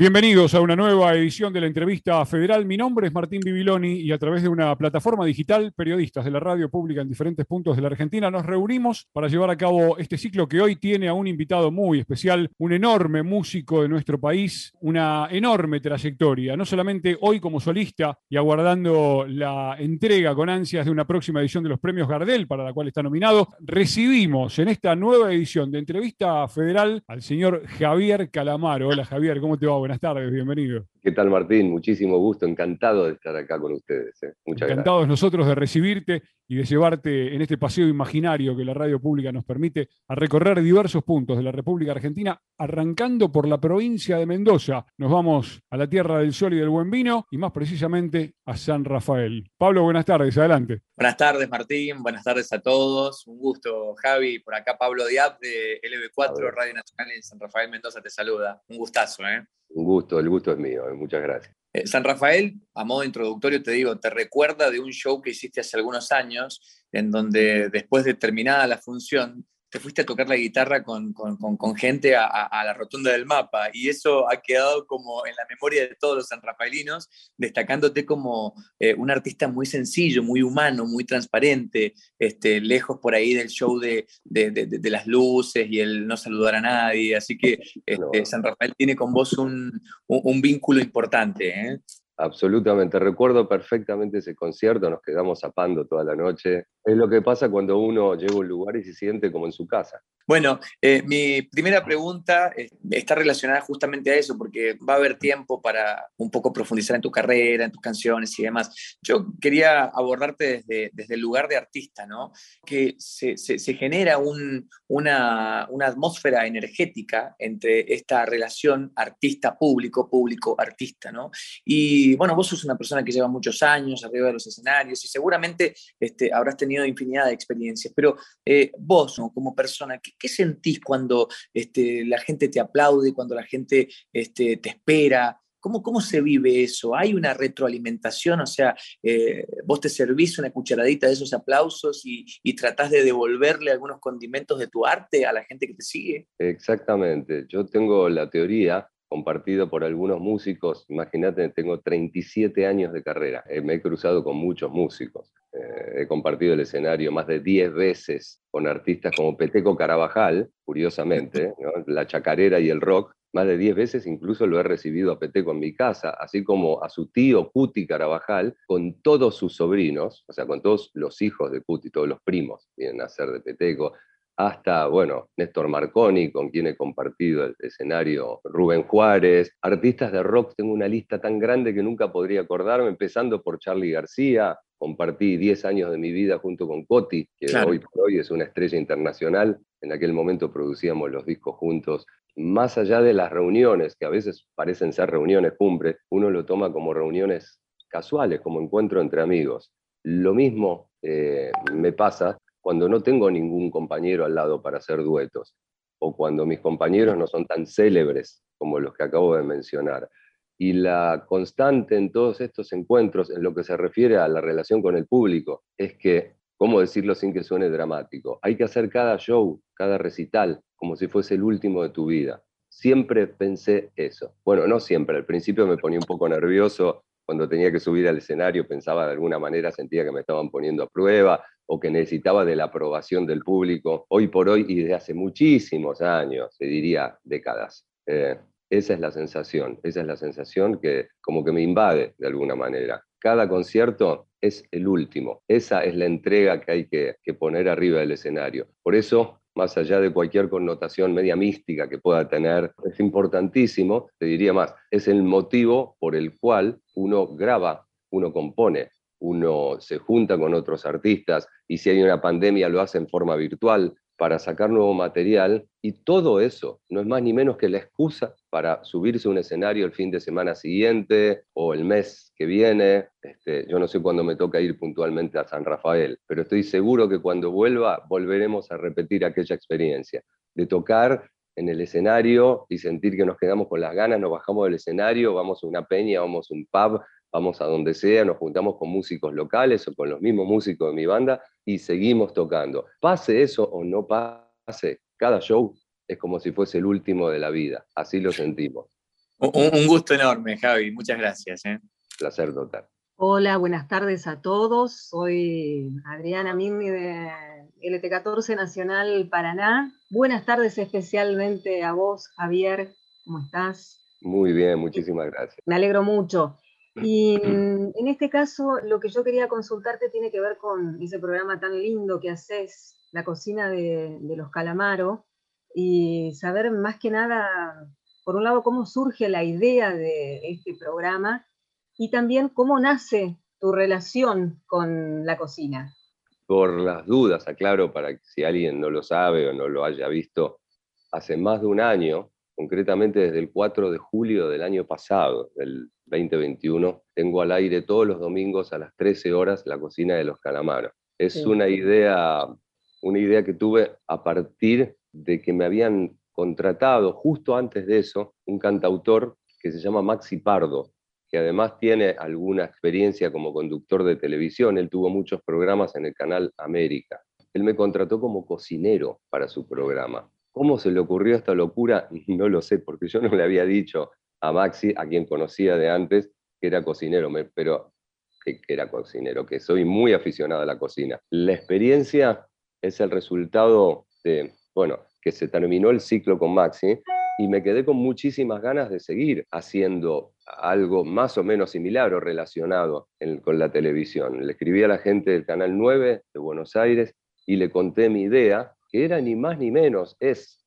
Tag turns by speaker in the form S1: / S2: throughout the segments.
S1: Bienvenidos a una nueva edición de la entrevista federal. Mi nombre es Martín Bibiloni y a través de una plataforma digital, periodistas de la radio pública en diferentes puntos de la Argentina, nos reunimos para llevar a cabo este ciclo que hoy tiene a un invitado muy especial, un enorme músico de nuestro país, una enorme trayectoria, no solamente hoy como solista y aguardando la entrega con ansias de una próxima edición de los premios Gardel, para la cual está nominado, recibimos en esta nueva edición de entrevista federal al señor Javier Calamaro. Hola Javier, ¿cómo te va? Buenas tardes, bienvenido.
S2: ¿Qué tal Martín? Muchísimo gusto, encantado de estar acá con ustedes. ¿eh?
S1: Muchas Encantados nosotros de recibirte y de llevarte en este paseo imaginario que la radio pública nos permite a recorrer diversos puntos de la República Argentina, arrancando por la provincia de Mendoza. Nos vamos a la tierra del sol y del buen vino y más precisamente a San Rafael. Pablo, buenas tardes, adelante.
S3: Buenas tardes Martín, buenas tardes a todos. Un gusto, Javi. Por acá Pablo Diab de LB4, Radio Nacional en San Rafael Mendoza te saluda. Un gustazo, ¿eh?
S2: Un gusto, el gusto es mío, muchas gracias.
S3: Eh, San Rafael, a modo introductorio, te digo, te recuerda de un show que hiciste hace algunos años, en donde después de terminada la función, te fuiste a tocar la guitarra con, gente a, la rotunda del mapa y eso ha quedado como en la memoria de todos los sanrafaelinos, destacándote como eh, un artista muy sencillo, muy humano, muy transparente, este, lejos por ahí del show de, las luces y el no saludar a nadie. Así que este, San Rafael tiene con vos un, vínculo importante. ¿eh?
S2: Absolutamente, recuerdo perfectamente ese concierto, nos quedamos zapando toda la noche. Es lo que pasa cuando uno llega a un lugar y se siente como en su casa.
S3: Bueno, eh, mi primera pregunta eh, está relacionada justamente a eso, porque va a haber tiempo para un poco profundizar en tu carrera, en tus canciones y demás. Yo quería abordarte desde, desde el lugar de artista, ¿no? Que se, se, genera un, una, una, atmósfera energética entre esta relación artista-público, público-artista, ¿no? Y bueno, vos sos una persona que lleva muchos años arriba de los escenarios y seguramente este, habrás tenido infinidad de experiencias, pero eh, vos, como persona, ¿qué, ¿Qué sentís cuando este, la gente te aplaude, cuando la gente este, te espera? ¿Cómo, ¿Cómo se vive eso? ¿Hay una retroalimentación? O sea, eh, vos te servís una cucharadita de esos aplausos y, y, tratás de devolverle algunos condimentos de tu arte a la gente que te sigue.
S2: Exactamente. Yo tengo la teoría compartido por algunos músicos. Imagínate, tengo 37 años de carrera, eh, me he cruzado con muchos músicos, eh, he compartido el escenario más de 10 veces con artistas como Peteco Carabajal, curiosamente, la chacarera y el rock, más de 10 veces incluso lo he recibido a Peteco en mi casa, así como a su tío Cuti Carabajal, con todos sus sobrinos, o sea, con todos los hijos de Cuti, todos los primos vienen a ser de Peteco, hasta, bueno, Néstor Marconi, con quien he compartido el escenario, Rubén Juárez, artistas de rock, tengo una lista tan grande que nunca podría acordarme, empezando por Charlie García, compartí 10 años de mi vida junto con Coti, que hoy por hoy es una estrella internacional, en aquel momento producíamos los discos juntos, más allá de las reuniones, que a veces parecen ser reuniones cumbre, uno lo toma como reuniones casuales, como encuentro entre amigos. Lo mismo eh, me pasa cuando no tengo ningún compañero al lado para hacer duetos, o cuando mis compañeros no son tan célebres como los que acabo de mencionar. Y la constante en todos estos encuentros, en lo que se refiere a la relación con el público, es que, ¿cómo decirlo sin que suene dramático? Hay que hacer cada show, cada recital, como si fuese el último de tu vida. Siempre pensé eso. Bueno, no siempre, al principio me ponía un poco nervioso cuando tenía que subir al escenario, pensaba de alguna manera, sentía que me estaban poniendo a prueba, o que necesitaba de la aprobación del público, hoy por hoy y desde hace muchísimos años, se diría décadas. Eh, esa es la sensación, esa es la sensación que como que me invade de alguna manera. Cada concierto es el último, esa es la entrega que hay que, que poner arriba del escenario. Por eso más allá de cualquier connotación media mística que pueda tener, es importantísimo, te diría más, es el motivo por el cual uno graba, uno compone, uno se junta con otros artistas y si hay una pandemia lo hace en forma virtual para sacar nuevo material y todo eso no es más ni menos que la excusa para subirse a un escenario el fin de semana siguiente o el mes que viene. Este, yo no sé cuándo me toca ir puntualmente a San Rafael, pero estoy seguro que cuando vuelva volveremos a repetir aquella experiencia de tocar en el escenario y sentir que nos quedamos con las ganas, nos bajamos del escenario, vamos a una peña, vamos a un pub, vamos a donde sea, nos juntamos con músicos locales o con los mismos músicos de mi banda y seguimos tocando. Pase eso o no pase, cada show es como si fuese el último de la vida, así lo sentimos.
S3: Un, gusto enorme, Javi. Muchas gracias. ¿eh?
S2: Placer total.
S4: Hola, buenas tardes a todos. Soy Adriana Mimi de LT14 Nacional Paraná. Buenas tardes especialmente a vos, Javier. ¿Cómo estás?
S2: Muy bien, muchísimas gracias.
S4: Me alegro mucho. Y mm, en este caso, lo que yo quería consultarte tiene que ver con ese programa tan lindo que haces, la cocina de, los Calamaro, y saber más que nada, por un lado, cómo surge la idea de este programa y también cómo nace tu relación con la cocina.
S2: Por las dudas, aclaro para que si alguien no lo sabe o no lo haya visto, hace más de un año, concretamente desde el 4 de julio del año pasado, del 2021, tengo al aire todos los domingos a las 13 horas la cocina de los calamaros. Es una idea, una idea que tuve a partir de que me habían contratado justo antes de eso un cantautor que se llama Maxi Pardo, que además tiene alguna experiencia como conductor de televisión. Él tuvo muchos programas en el canal América. Él me contrató como cocinero para su programa. ¿Cómo se le ocurrió esta locura? No lo sé, porque yo no le había dicho a Maxi, a quien conocía de antes, que era cocinero, pero que, era cocinero, que soy muy aficionado a la cocina. La experiencia es el resultado de, bueno, que se terminó el ciclo con Maxi y me quedé con muchísimas ganas de seguir haciendo algo más o menos similar o relacionado con la televisión. Le escribí a la gente del Canal 9 de Buenos Aires y le conté mi idea, que era ni más ni menos, es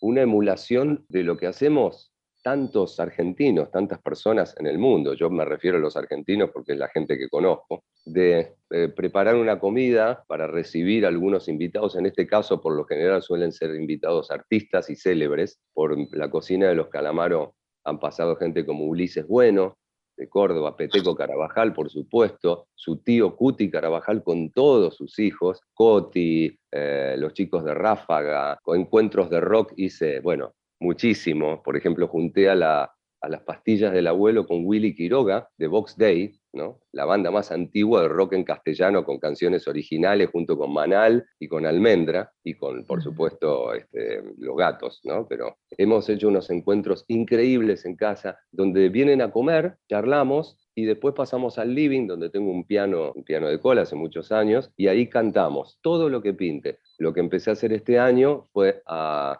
S2: una emulación de lo que hacemos tantos argentinos, tantas personas en el mundo, yo me refiero a los argentinos porque es la gente que conozco, de eh, preparar una comida para recibir algunos invitados, en este caso por lo general suelen ser invitados artistas y célebres, por la cocina de los Calamaro han pasado gente como Ulises Bueno, de Córdoba, Peteco Carabajal, por supuesto, su tío Cuti Carabajal con todos sus hijos, Coti, eh, los chicos de Ráfaga, encuentros de rock hice, bueno, muchísimo. Por ejemplo, junté a, la, a las pastillas del abuelo con Willy Quiroga de Vox Day, ¿no? la banda más antigua de rock en castellano con canciones originales junto con Manal y con Almendra y con, por supuesto, este, los gatos. ¿no? Pero hemos hecho unos encuentros increíbles en casa donde vienen a comer, charlamos y después pasamos al living, donde tengo un piano, un piano de cola hace muchos años, y ahí cantamos todo lo que pinte. Lo que empecé a hacer este año fue a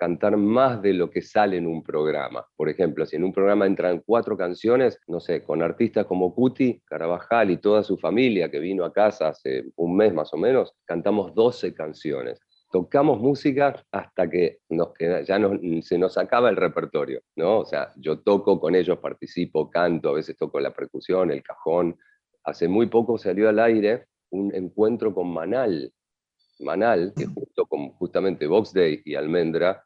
S2: cantar más de lo que sale en un programa. Por ejemplo, si en un programa entran cuatro canciones, no sé, con artistas como Cuti, Carabajal y toda su familia que vino a casa hace un mes más o menos, cantamos 12 canciones. Tocamos música hasta que nos queda, ya se nos acaba el repertorio, ¿no? O sea, yo toco con ellos, participo, canto, a veces toco la percusión, el cajón. Hace muy poco salió al aire un encuentro con Manal, Manal, que junto con justamente Vox Day y Almendra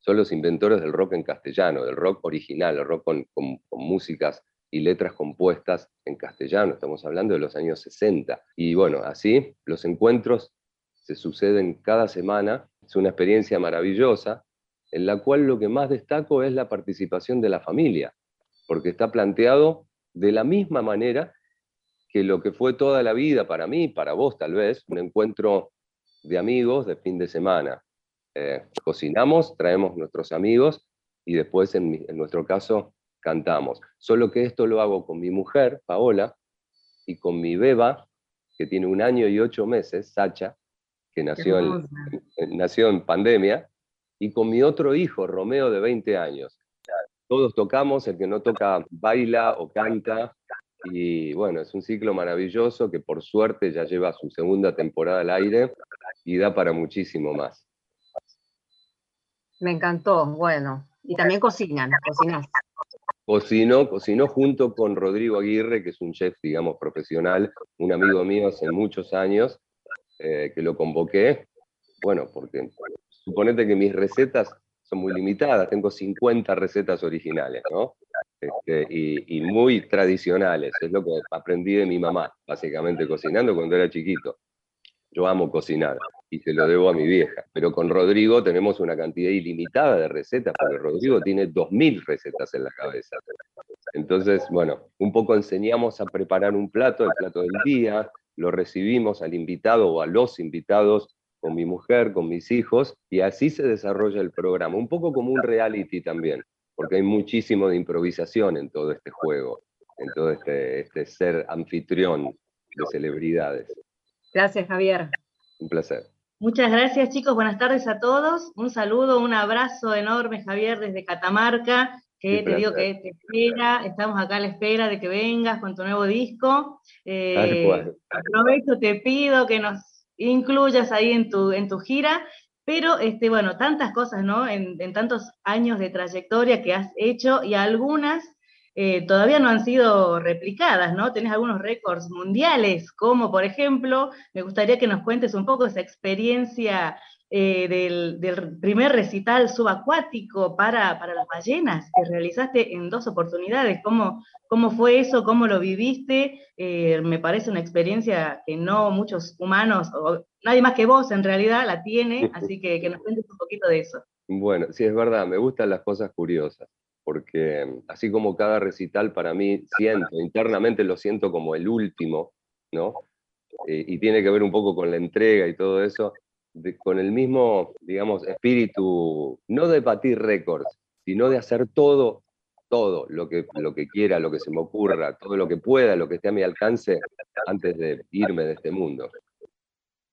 S2: son los inventores del rock en castellano, del rock original, el rock con, músicas y letras compuestas en castellano, estamos hablando de los años 60. Y bueno, así los encuentros se suceden cada semana, es una experiencia maravillosa, en la cual lo que más destaco es la participación de la familia, porque está planteado de la misma manera que lo que fue toda la vida para mí, para vos tal vez, un encuentro de amigos de fin de semana, eh, cocinamos, traemos nuestros amigos y después, en, nuestro caso, cantamos. Solo que esto lo hago con mi mujer, Paola, y con mi beba, que tiene un año y ocho meses, Sacha, que nació en, nació en pandemia, y con mi otro hijo, Romeo, de 20 años. Todos tocamos, el que no toca baila o canta, y bueno, es un ciclo maravilloso que por suerte ya lleva su segunda temporada al aire y da para muchísimo más.
S4: Me encantó, bueno. Y también cocinan, cocinas.
S2: Cocino, cocino junto con Rodrigo Aguirre, que es un chef, digamos, profesional, un amigo mío hace muchos años, eh, que lo convoqué. Bueno, porque suponete que mis recetas son muy limitadas, tengo 50 recetas originales, ¿no? Este, y, y, muy tradicionales, es lo que aprendí de mi mamá, básicamente cocinando cuando era chiquito. Yo amo cocinar y se lo debo a mi vieja. Pero con Rodrigo tenemos una cantidad ilimitada de recetas, porque Rodrigo tiene 2.000 recetas en la cabeza. Entonces, bueno, un poco enseñamos a preparar un plato, el plato del día, lo recibimos al invitado o a los invitados con mi mujer, con mis hijos, y así se desarrolla el programa, un poco como un reality también. porque hay muchísimo de improvisación en todo este juego, en todo este, este ser anfitrión de celebridades.
S4: Gracias, Javier.
S2: Un placer.
S5: Muchas gracias, chicos. Buenas tardes a todos. Un saludo, un abrazo enorme, Javier, desde Catamarca, que te digo que te espera. Estamos acá a la espera de que vengas con tu nuevo disco. Eh, aprovecho, te pido que nos incluyas ahí en tu, en tu gira. Pero, este, bueno, tantas cosas, ¿no? En, en tantos años de trayectoria que has hecho y algunas eh, todavía no han sido replicadas, ¿no? Tenés algunos récords mundiales, como por ejemplo, me gustaría que nos cuentes un poco esa experiencia eh, del, primer recital subacuático para, para las ballenas que realizaste en dos oportunidades. ¿Cómo, cómo fue eso? ¿Cómo lo viviste? Eh, me parece una experiencia que no muchos humanos, o nadie más que vos en realidad la tiene, así que que nos cuentes un poquito de eso.
S2: Bueno, sí, es verdad, me gustan las cosas curiosas porque así como cada recital para mí siento, internamente lo siento como el último, ¿no? Eh, y tiene que ver un poco con la entrega y todo eso, con el mismo, digamos, espíritu, no de batir récords, sino de hacer todo, todo lo que, lo que quiera, lo que se me ocurra, todo lo que pueda, lo que esté a mi alcance antes de irme de este mundo.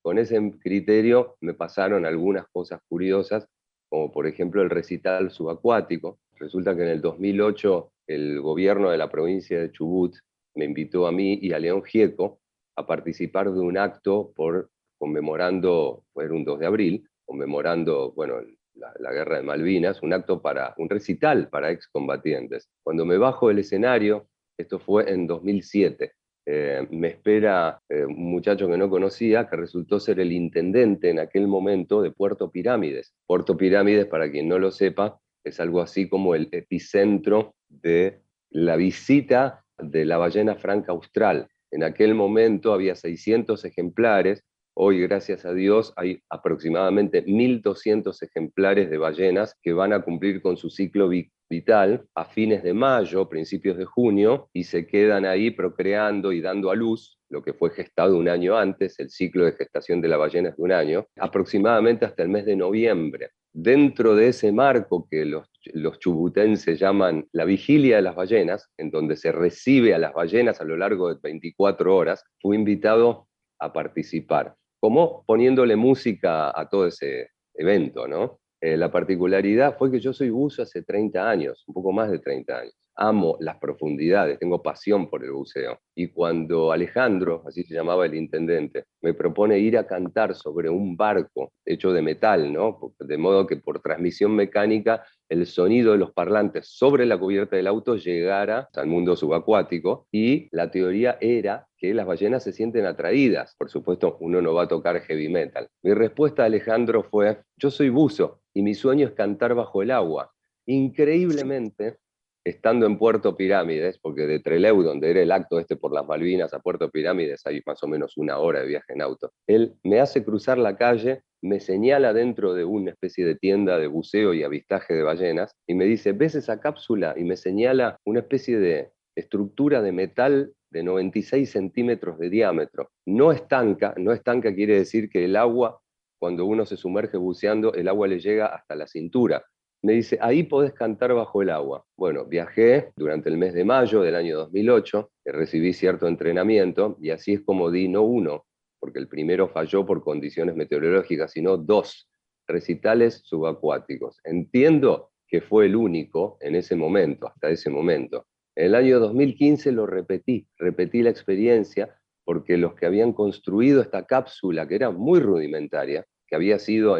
S2: Con ese criterio me pasaron algunas cosas curiosas, como por ejemplo el recital subacuático, Resulta que en el 2008 el gobierno de la provincia de Chubut me invitó a mí y a León Gieco a participar de un acto por conmemorando, fue un 2 de abril, conmemorando, bueno, la, guerra de Malvinas, un acto para, un recital para excombatientes. Cuando me bajo del escenario, esto fue en 2007, eh, me espera eh, un muchacho que no conocía, que resultó ser el intendente en aquel momento de Puerto Pirámides. Puerto Pirámides, para quien no lo sepa, es algo así como el epicentro de la visita de la ballena franca austral. En aquel momento había 600 ejemplares, hoy gracias a Dios hay aproximadamente 1.200 ejemplares de ballenas que van a cumplir con su ciclo vital a fines de mayo, principios de junio, y se quedan ahí procreando y dando a luz lo que fue gestado un año antes, el ciclo de gestación de la ballena es de un año, aproximadamente hasta el mes de noviembre dentro de ese marco que los, los, chubutenses llaman la vigilia de las ballenas, en donde se recibe a las ballenas a lo largo de 24 horas, fui invitado a participar, como poniéndole música a todo ese evento, ¿no? Eh, la particularidad fue que yo soy buzo hace 30 años, un poco más de 30 años amo las profundidades, tengo pasión por el buceo. Y cuando Alejandro, así se llamaba el intendente, me propone ir a cantar sobre un barco hecho de metal, ¿no? De modo que por transmisión mecánica el sonido de los parlantes sobre la cubierta del auto llegara al mundo subacuático y la teoría era que las ballenas se sienten atraídas. Por supuesto, uno no va a tocar heavy metal. Mi respuesta a Alejandro fue, yo soy buzo y mi sueño es cantar bajo el agua. Increíblemente, estando en Puerto Pirámides, porque de Trelew, donde era el acto este por las Malvinas, a Puerto Pirámides hay más o menos una hora de viaje en auto, él me hace cruzar la calle, me señala dentro de una especie de tienda de buceo y avistaje de ballenas y me dice, ¿ves esa cápsula? Y me señala una especie de estructura de metal de 96 centímetros de diámetro. No estanca, no estanca quiere decir que el agua, cuando uno se sumerge buceando, el agua le llega hasta la cintura me dice, ahí podés cantar bajo el agua. Bueno, viajé durante el mes de mayo del año 2008, recibí cierto entrenamiento y así es como di no uno, porque el primero falló por condiciones meteorológicas, sino dos recitales subacuáticos. Entiendo que fue el único en ese momento, hasta ese momento. En el año 2015 lo repetí, repetí la experiencia porque los que habían construido esta cápsula, que era muy rudimentaria, había sido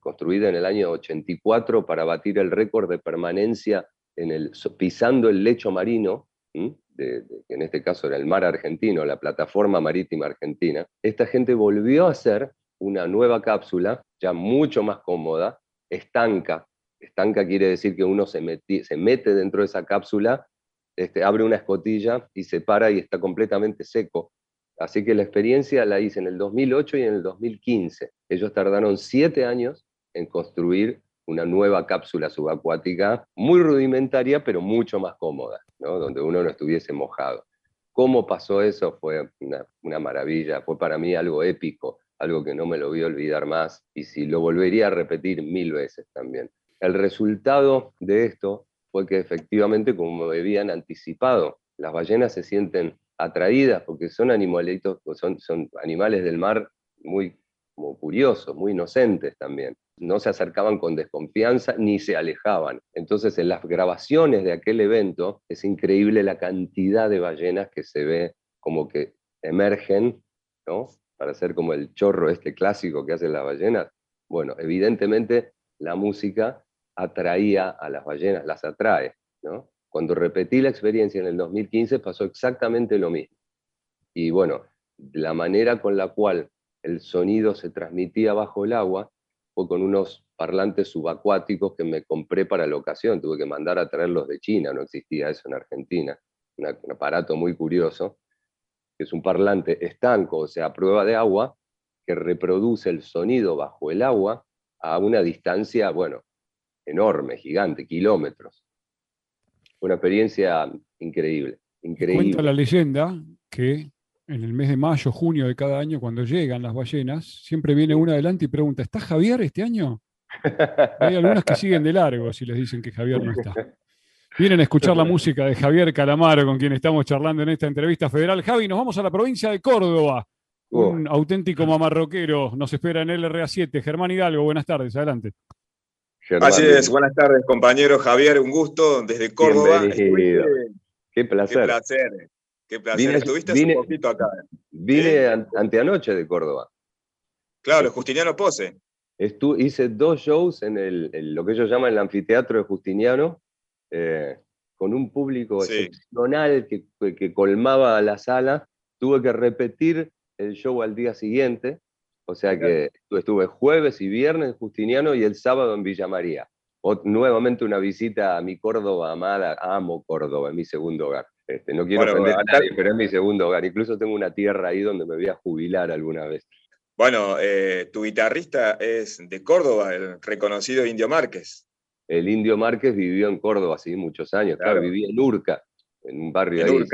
S2: construida en el año 84 para batir el récord de permanencia en pisando el lecho marino, en este caso era el mar argentino, la plataforma marítima argentina. Esta gente volvió a hacer una nueva cápsula, ya mucho más cómoda, estanca. Estanca quiere decir que uno se, se mete dentro de esa cápsula, este, abre una escotilla y se para y está completamente seco. Así que la experiencia la hice en el 2008 y en el 2015. Ellos tardaron siete años en construir una nueva cápsula subacuática muy rudimentaria, pero mucho más cómoda, donde uno no estuviese mojado. ¿Cómo pasó eso? Fue una, maravilla, fue para mí algo épico, algo que no me lo voy a olvidar más y si lo volvería a repetir mil veces también. El resultado de esto fue que efectivamente, como habían anticipado, las ballenas se sienten atraídas porque son animalitos, son, son animales del mar muy curiosos, muy inocentes también. No se acercaban con desconfianza ni se alejaban. Entonces, en las grabaciones de aquel evento es increíble la cantidad de ballenas que se ve como que emergen, ¿no? Para ser como el chorro este clásico que hacen las ballenas. Bueno, evidentemente la música atraía a las ballenas, las atrae, ¿no? Cuando repetí la experiencia en el 2015 pasó exactamente lo mismo. Y bueno, la manera con la cual el sonido se transmitía bajo el agua fue con unos parlantes subacuáticos que me compré para la ocasión. Tuve que mandar a traerlos de China, no existía eso en Argentina. un aparato muy curioso, que es un parlante estanco, o sea, a prueba de agua, que reproduce el sonido bajo el agua a una distancia, bueno, enorme, gigante, kilómetros. Una experiencia increíble, increíble.
S1: Cuenta la leyenda que en el mes de mayo, junio de cada año, cuando llegan las ballenas, siempre viene una adelante y pregunta, ¿está Javier este año? Hay algunas que siguen de largo si les dicen que Javier no está. Vienen a escuchar la música de Javier Calamaro, con quien estamos charlando en esta entrevista federal. Javi, nos vamos a la provincia de Córdoba. Oh. Un auténtico mamarroquero nos espera en el RA7. Germán Hidalgo, buenas tardes, adelante.
S6: Así es, buenas tardes, compañero Javier, un gusto desde Córdoba.
S2: Qué placer.
S6: Qué placer. Qué placer. Estuviste hace un poquito acá.
S2: Vine anteanoche de Córdoba.
S6: Claro, Justiniano Pose.
S2: hice dos shows en lo que ellos llaman el anfiteatro de Justiniano, eh, con un público excepcional que, que colmaba la sala. Tuve que repetir el show al día siguiente, o sea que estuve jueves y viernes en Justiniano y el sábado en Villa María. nuevamente una visita a mi Córdoba amada, amo Córdoba, es mi segundo hogar. Este, no quiero ofender a nadie, pero es mi segundo hogar. Incluso tengo una tierra ahí donde me voy a jubilar alguna vez.
S6: Bueno, eh, tu guitarrista es de Córdoba, el reconocido Indio Márquez.
S2: El Indio Márquez vivió en Córdoba hace muchos años, claro, vivía en Urca, en un barrio ahí,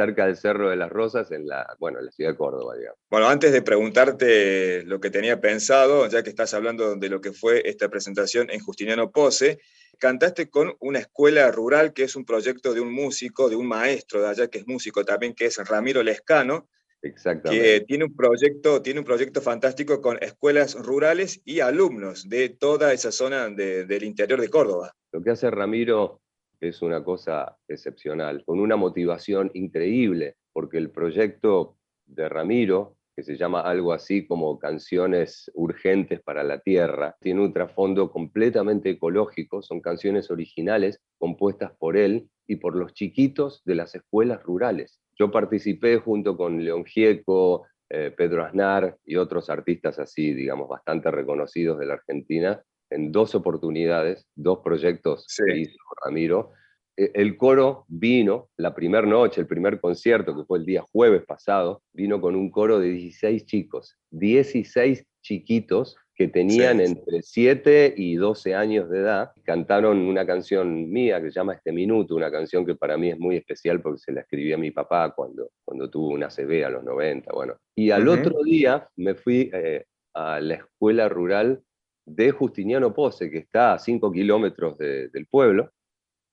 S2: cerca del Cerro de las Rosas, en la, bueno, en la ciudad de Córdoba, digamos.
S6: Bueno, antes de preguntarte lo que tenía pensado, ya que estás hablando de lo que fue esta presentación en Justiniano Pose, cantaste con una escuela rural que es un proyecto de un músico, de un maestro de allá que es músico también, que es Ramiro Lescano,
S2: Exactamente.
S6: que tiene un, proyecto, tiene un proyecto fantástico con escuelas rurales y alumnos de toda esa zona del interior de Córdoba.
S2: Lo que hace Ramiro es una cosa excepcional, con una motivación increíble, porque el proyecto de Ramiro que se llama algo así como Canciones Urgentes para la Tierra. Tiene un trasfondo completamente ecológico, son canciones originales compuestas por él y por los chiquitos de las escuelas rurales. Yo participé junto con León Gieco, eh, Pedro Aznar y otros artistas así, digamos, bastante reconocidos de la Argentina, en dos oportunidades, dos proyectos que hizo Ramiro, eh, el coro vino la primera noche, el primer concierto, que fue el día jueves pasado, vino con un coro de 16 chicos, 16 chiquitos que tenían entre 7 y 12 años de edad, cantaron una canción mía que se llama Este Minuto, una canción que para mí es muy especial porque se la escribí a mi papá cuando, cuando tuvo una CB a los 90, bueno. Y al otro día me fui eh, a la escuela rural de Justiniano Pose, que está a 5 kilómetros del pueblo,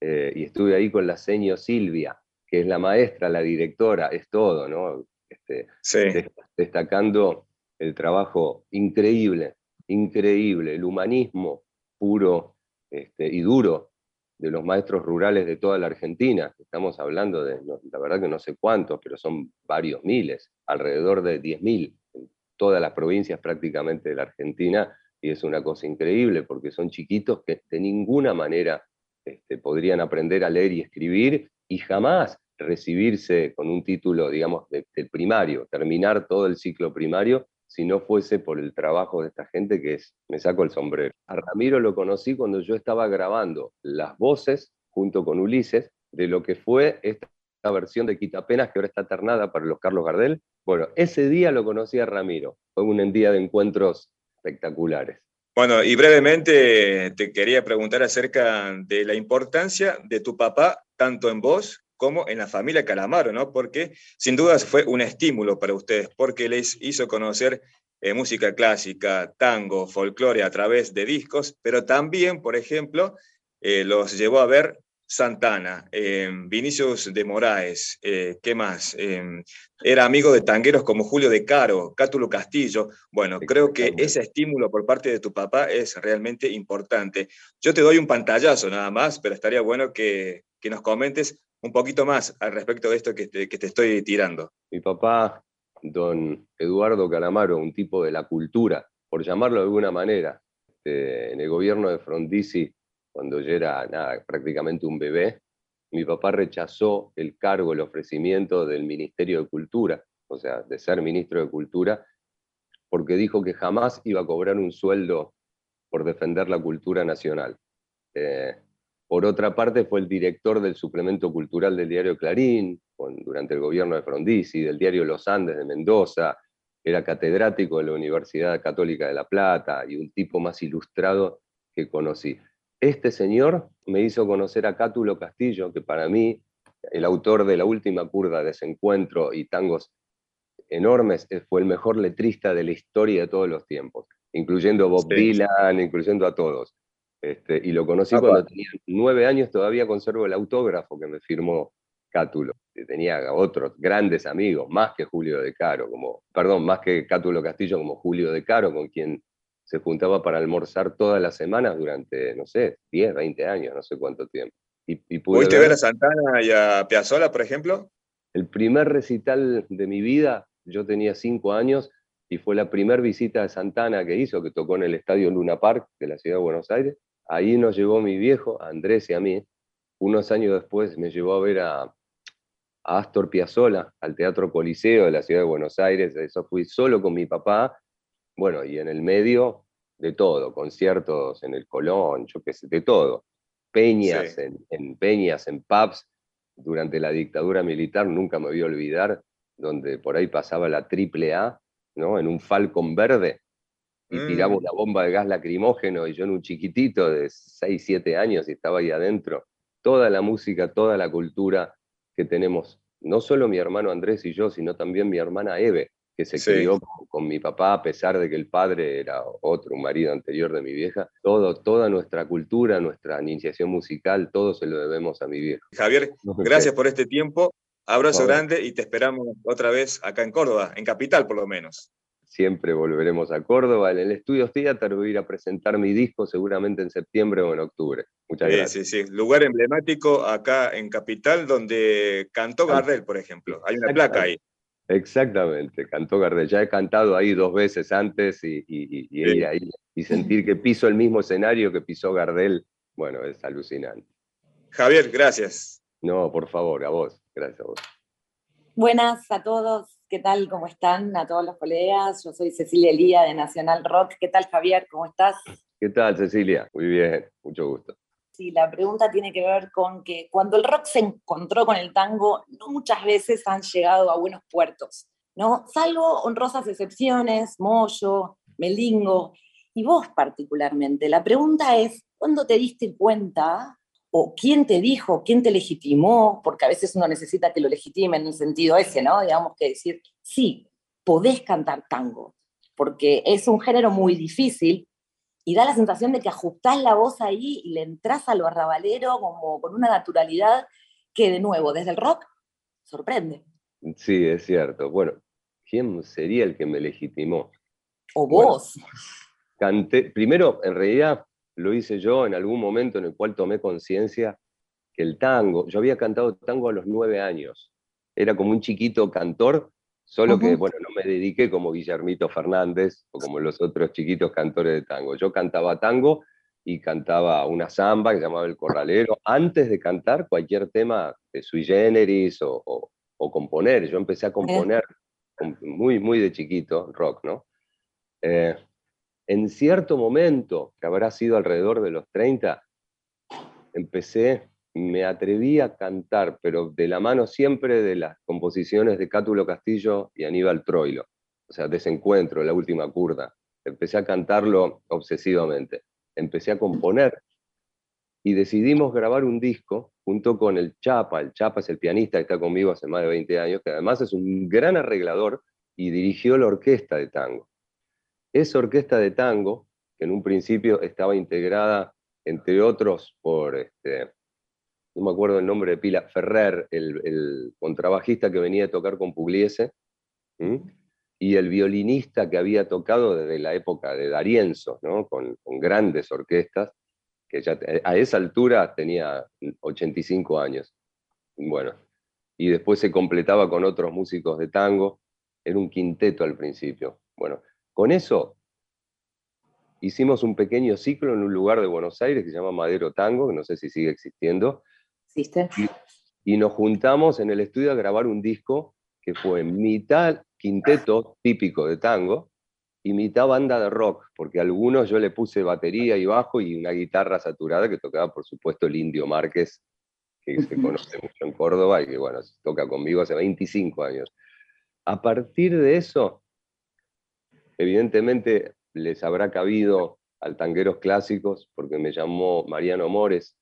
S2: eh, y estuve ahí con la seño Silvia, que es la maestra, la directora, es todo, ¿no? Este, destacando el trabajo increíble, increíble, el humanismo puro este, y duro de los maestros rurales de toda la Argentina. Estamos hablando de, la verdad que no sé cuántos, pero son varios miles, alrededor de 10.000 en todas las provincias prácticamente de la Argentina, y es una cosa increíble porque son chiquitos que de ninguna manera este, podrían aprender a leer y escribir y jamás recibirse con un título, digamos, del primario, terminar todo el ciclo primario, si no fuese por el trabajo de esta gente que es, me saco el sombrero. A Ramiro lo conocí cuando yo estaba grabando las voces junto con Ulises de lo que fue esta versión de Quitapenas que ahora está ternada para los Carlos Gardel. Bueno, ese día lo conocí a Ramiro, fue un día de encuentros espectaculares.
S6: Bueno, y brevemente te quería preguntar acerca de la importancia de tu papá, tanto en vos como en la familia Calamaro, ¿no? Porque sin dudas fue un estímulo para ustedes, porque les hizo conocer eh, música clásica, tango, folclore a través de discos, pero también, por ejemplo, eh, los llevó a ver Santana, eh, Vinicius de Moraes, eh, ¿qué más? Eh, era amigo de tangueros como Julio de Caro, Cátulo Castillo. Bueno, creo que ese estímulo por parte de tu papá es realmente importante. Yo te doy un pantallazo nada más, pero estaría bueno que, nos comentes un poquito más al respecto de esto que te, que te estoy tirando.
S2: Mi papá, don Eduardo Calamaro, un tipo de la cultura, por llamarlo de alguna manera, este, en el gobierno de Frondizi cuando yo era nada, prácticamente un bebé, mi papá rechazó el cargo, el ofrecimiento del Ministerio de Cultura, o sea, de ser ministro de Cultura, porque dijo que jamás iba a cobrar un sueldo por defender la cultura nacional. Eh, por otra parte, fue el director del suplemento cultural del diario Clarín, durante el gobierno de Frondizi, del diario Los Andes de Mendoza, era catedrático de la Universidad Católica de La Plata y un tipo más ilustrado que conocí. Este señor me hizo conocer a Cátulo Castillo, que para mí, el autor de La Última Curda, Desencuentro y Tangos Enormes, eh, fue el mejor letrista de la historia de todos los tiempos, incluyendo a Bob Dylan, incluyendo a todos. Este, y lo conocí cuando tenía nueve años, todavía conservo el autógrafo que me firmó Cátulo. Tenía otros grandes amigos, más que Julio de Caro, como, perdón, más que Cátulo Castillo, como Julio de Caro, con quien se juntaba para almorzar todas las semanas durante, no sé, 10, 20 años, no sé cuánto tiempo.
S6: Y, y ¿Pudiste ver, a Santana y a Piazzolla, por ejemplo?
S2: El primer recital de mi vida, yo tenía 5 años, y fue la primera visita de Santana que hizo, que tocó en el Estadio Luna Park de la ciudad de Buenos Aires. Ahí nos llevó mi viejo, a Andrés y a mí. Unos años después me llevó a ver a, a Astor Piazzolla, al Teatro Coliseo de la ciudad de Buenos Aires. Eso fui solo con mi papá bueno, y en el medio de todo, conciertos en el Colón, yo qué sé, de todo. Peñas, en, peñas, en pubs, durante la dictadura militar, nunca me voy a olvidar, donde por ahí pasaba la triple A, ¿no? En un Falcon verde, y tiraba mm. una bomba de gas lacrimógeno, y yo en un chiquitito de 6, 7 años, y estaba ahí adentro. Toda la música, toda la cultura que tenemos, no solo mi hermano Andrés y yo, sino también mi hermana Eve, que se crió con, mi papá, a pesar de que el padre era otro, un marido anterior de mi vieja. Todo, toda nuestra cultura, nuestra iniciación musical, todo se lo debemos a mi vieja.
S6: Javier, gracias por este tiempo. Abrazo grande y te esperamos otra vez acá en Córdoba, en Capital por lo menos.
S2: Siempre volveremos a Córdoba. En el Estudio Theater voy a ir a presentar mi disco seguramente en septiembre o en octubre. Muchas gracias.
S6: Sí, sí, lugar emblemático acá en Capital donde cantó Gardel, por ejemplo. Hay una placa ahí.
S2: Exactamente, cantó Gardel. Ya he cantado ahí dos veces antes y, y, ahí, y sentir que piso el mismo escenario que pisó Gardel, bueno, es alucinante.
S6: Javier, gracias.
S2: No, por favor, a vos. Gracias a vos.
S7: Buenas a todos, ¿qué tal? ¿Cómo están? A todos los colegas. Yo soy Cecilia Elía de Nacional Rock. ¿Qué tal, Javier? ¿Cómo estás?
S2: ¿Qué tal, Cecilia? Muy bien, mucho gusto.
S7: Sí, la pregunta tiene que ver con que cuando el rock se encontró con el tango, no muchas veces han llegado a buenos puertos, ¿no? Salvo honrosas excepciones, Moyo, Melingo, y vos particularmente. La pregunta es, ¿cuándo te diste cuenta o quién te dijo, quién te legitimó? Porque a veces uno necesita que lo legitime en un sentido ese, ¿no? Digamos que decir, sí, podés cantar tango, porque es un género muy difícil, y da la sensación de que ajustás la voz ahí y le entras a lo arrabalero como con una naturalidad que de nuevo, desde el rock, sorprende.
S2: Sí, es cierto. Bueno, ¿quién sería el que me legitimó?
S7: O vos.
S2: canté, primero, en realidad, lo hice yo en algún momento en el cual tomé conciencia que el tango, yo había cantado tango a los nueve años, era como un chiquito cantor Solo que, bueno, no me dediqué como Guillermito Fernández o como los otros chiquitos cantores de tango. Yo cantaba tango y cantaba una samba que se llamaba El Corralero, antes de cantar cualquier tema de sui generis o, componer. Yo empecé a componer muy, muy de chiquito, rock, ¿no? Eh, en cierto momento, que habrá sido alrededor de los 30, empecé me atreví a cantar, pero de la mano siempre de las composiciones de Cátulo Castillo y Aníbal Troilo. O sea, Desencuentro, La Última Curda. Empecé a cantarlo obsesivamente. Empecé a componer y decidimos grabar un disco junto con el Chapa. El Chapa es el pianista que está conmigo hace más de 20 años, que además es un gran arreglador y dirigió la orquesta de tango. Esa orquesta de tango, que en un principio estaba integrada, entre otros, por este, no me acuerdo el nombre de pila, Ferrer, el, contrabajista que venía a tocar con Pugliese, y el violinista que había tocado desde la época de Darienzo, ¿no? con, grandes orquestas, que ya a esa altura tenía 85 años. Bueno, y después se completaba con otros músicos de tango, era un quinteto al principio. Bueno, con eso hicimos un pequeño ciclo en un lugar de Buenos Aires que se llama Madero Tango, que no sé si sigue existiendo. Y, nos juntamos en el estudio a grabar un disco que fue mitad quinteto típico de tango y mitad banda de rock, porque a algunos yo le puse batería y bajo y una guitarra saturada que tocaba, por supuesto, el Indio Márquez, que se conoce mucho en Córdoba y que, bueno, toca conmigo hace 25 años. A partir de eso, evidentemente les habrá cabido al tangueros clásicos, porque me llamó Mariano Mores,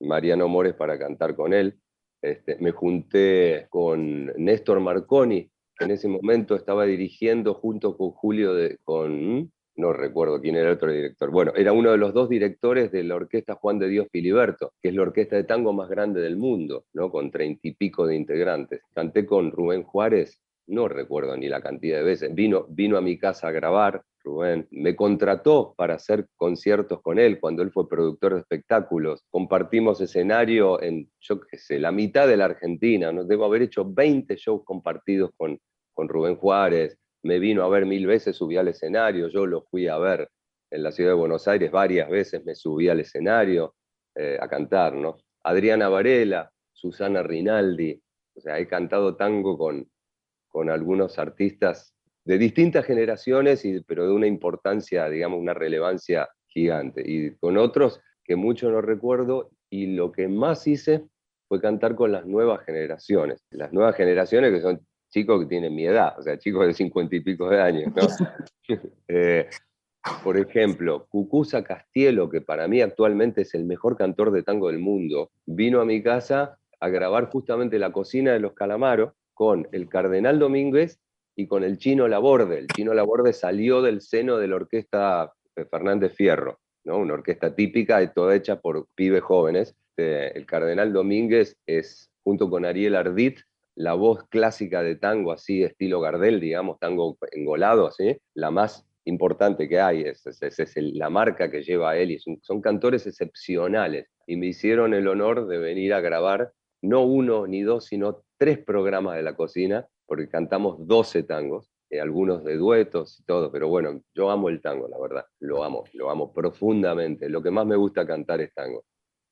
S2: Mariano Mores para cantar con él. Este, me junté con Néstor Marconi, que en ese momento estaba dirigiendo junto con Julio, de, con, no recuerdo quién era el otro director. Bueno, era uno de los dos directores de la orquesta Juan de Dios Filiberto, que es la orquesta de tango más grande del mundo, ¿no? con treinta y pico de integrantes. Canté con Rubén Juárez, no recuerdo ni la cantidad de veces. Vino, vino a mi casa a grabar, Rubén. Me contrató para hacer conciertos con él cuando él fue productor de espectáculos. Compartimos escenario en, yo qué sé, la mitad de la Argentina. ¿no? Debo haber hecho 20 shows compartidos con, con Rubén Juárez me vino a ver mil veces, subí al escenario, yo lo fui a ver en la ciudad de Buenos Aires varias veces, me subí al escenario eh, a cantar, ¿no? Adriana Varela, Susana Rinaldi, o sea, he cantado tango con, con algunos artistas de distintas generaciones, y, pero de una importancia, digamos, una relevancia gigante, y con otros que mucho no recuerdo, y lo que más hice fue cantar con las nuevas generaciones, las nuevas generaciones que son chicos que tienen mi edad, o sea, chicos de cincuenta y pico de años, ¿no? Eh, por ejemplo, Cucuza Castielo, que para mí actualmente es el mejor cantor de tango del mundo, vino a mi casa a grabar justamente la cocina de los Calamaros con el Cardenal Domínguez y con el Chino Laborde. El Chino Laborde salió del seno de la orquesta Fernández Fierro, ¿no? una orquesta típica y toda hecha por pibes jóvenes. Eh, el Cardenal Domínguez es, junto con Ariel Ardit, la voz clásica de tango, así estilo Gardel, digamos, tango engolado, así, la más importante que hay, es, es, la marca que lleva él, y son, cantores excepcionales, y me hicieron el honor de venir a grabar no uno ni dos, sino tres programas de la cocina, porque cantamos 12 tangos, eh, algunos de duetos y todo, pero bueno, yo amo el tango, la verdad, lo amo, lo amo profundamente, lo que más me gusta cantar es tango.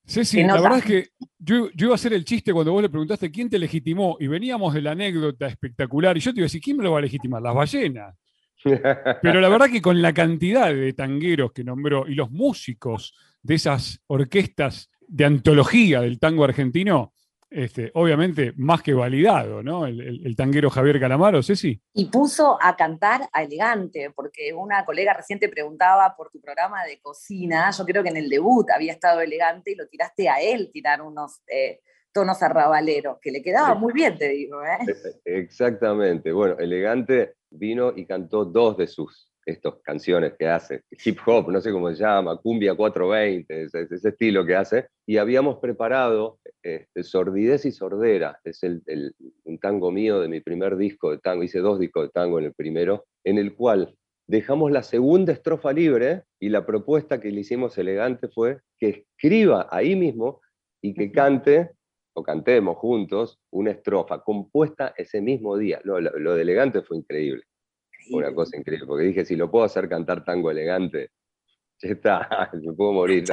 S1: Sí, sí, la verdad es que yo, iba a hacer el chiste cuando vos le preguntaste quién te legitimó y veníamos de la anécdota espectacular y yo te iba a decir, ¿quién me lo va a legitimar? Las ballenas. Pero la verdad que con la cantidad de tangueros que nombró y los músicos de esas orquestas de antología del tango argentino, este, obviamente más que validado, ¿no? El, tanguero Javier Calamaro, sí.
S7: Y puso a cantar a Elegante, porque una colega reciente preguntaba por tu programa de cocina, yo creo que en el debut había estado Elegante y lo tiraste a él tirar unos eh, tonos arrabaleros, que le quedaba muy bien, te digo. ¿eh?
S2: Exactamente, bueno, Elegante vino y cantó dos de sus estas canciones que hace, hip hop, no sé cómo se llama, cumbia 420, ese, ese estilo que hace, y habíamos preparado este, Sordidez y Sordera, es el, un tango mío de mi primer disco de tango, hice dos discos de tango en el primero, en el cual dejamos la segunda estrofa libre y la propuesta que le hicimos elegante fue que escriba ahí mismo y que cante o cantemos juntos una estrofa compuesta ese mismo día. lo, lo de elegante fue increíble una cosa increíble, porque dije, si lo puedo hacer cantar tango elegante, ya está, me puedo morir.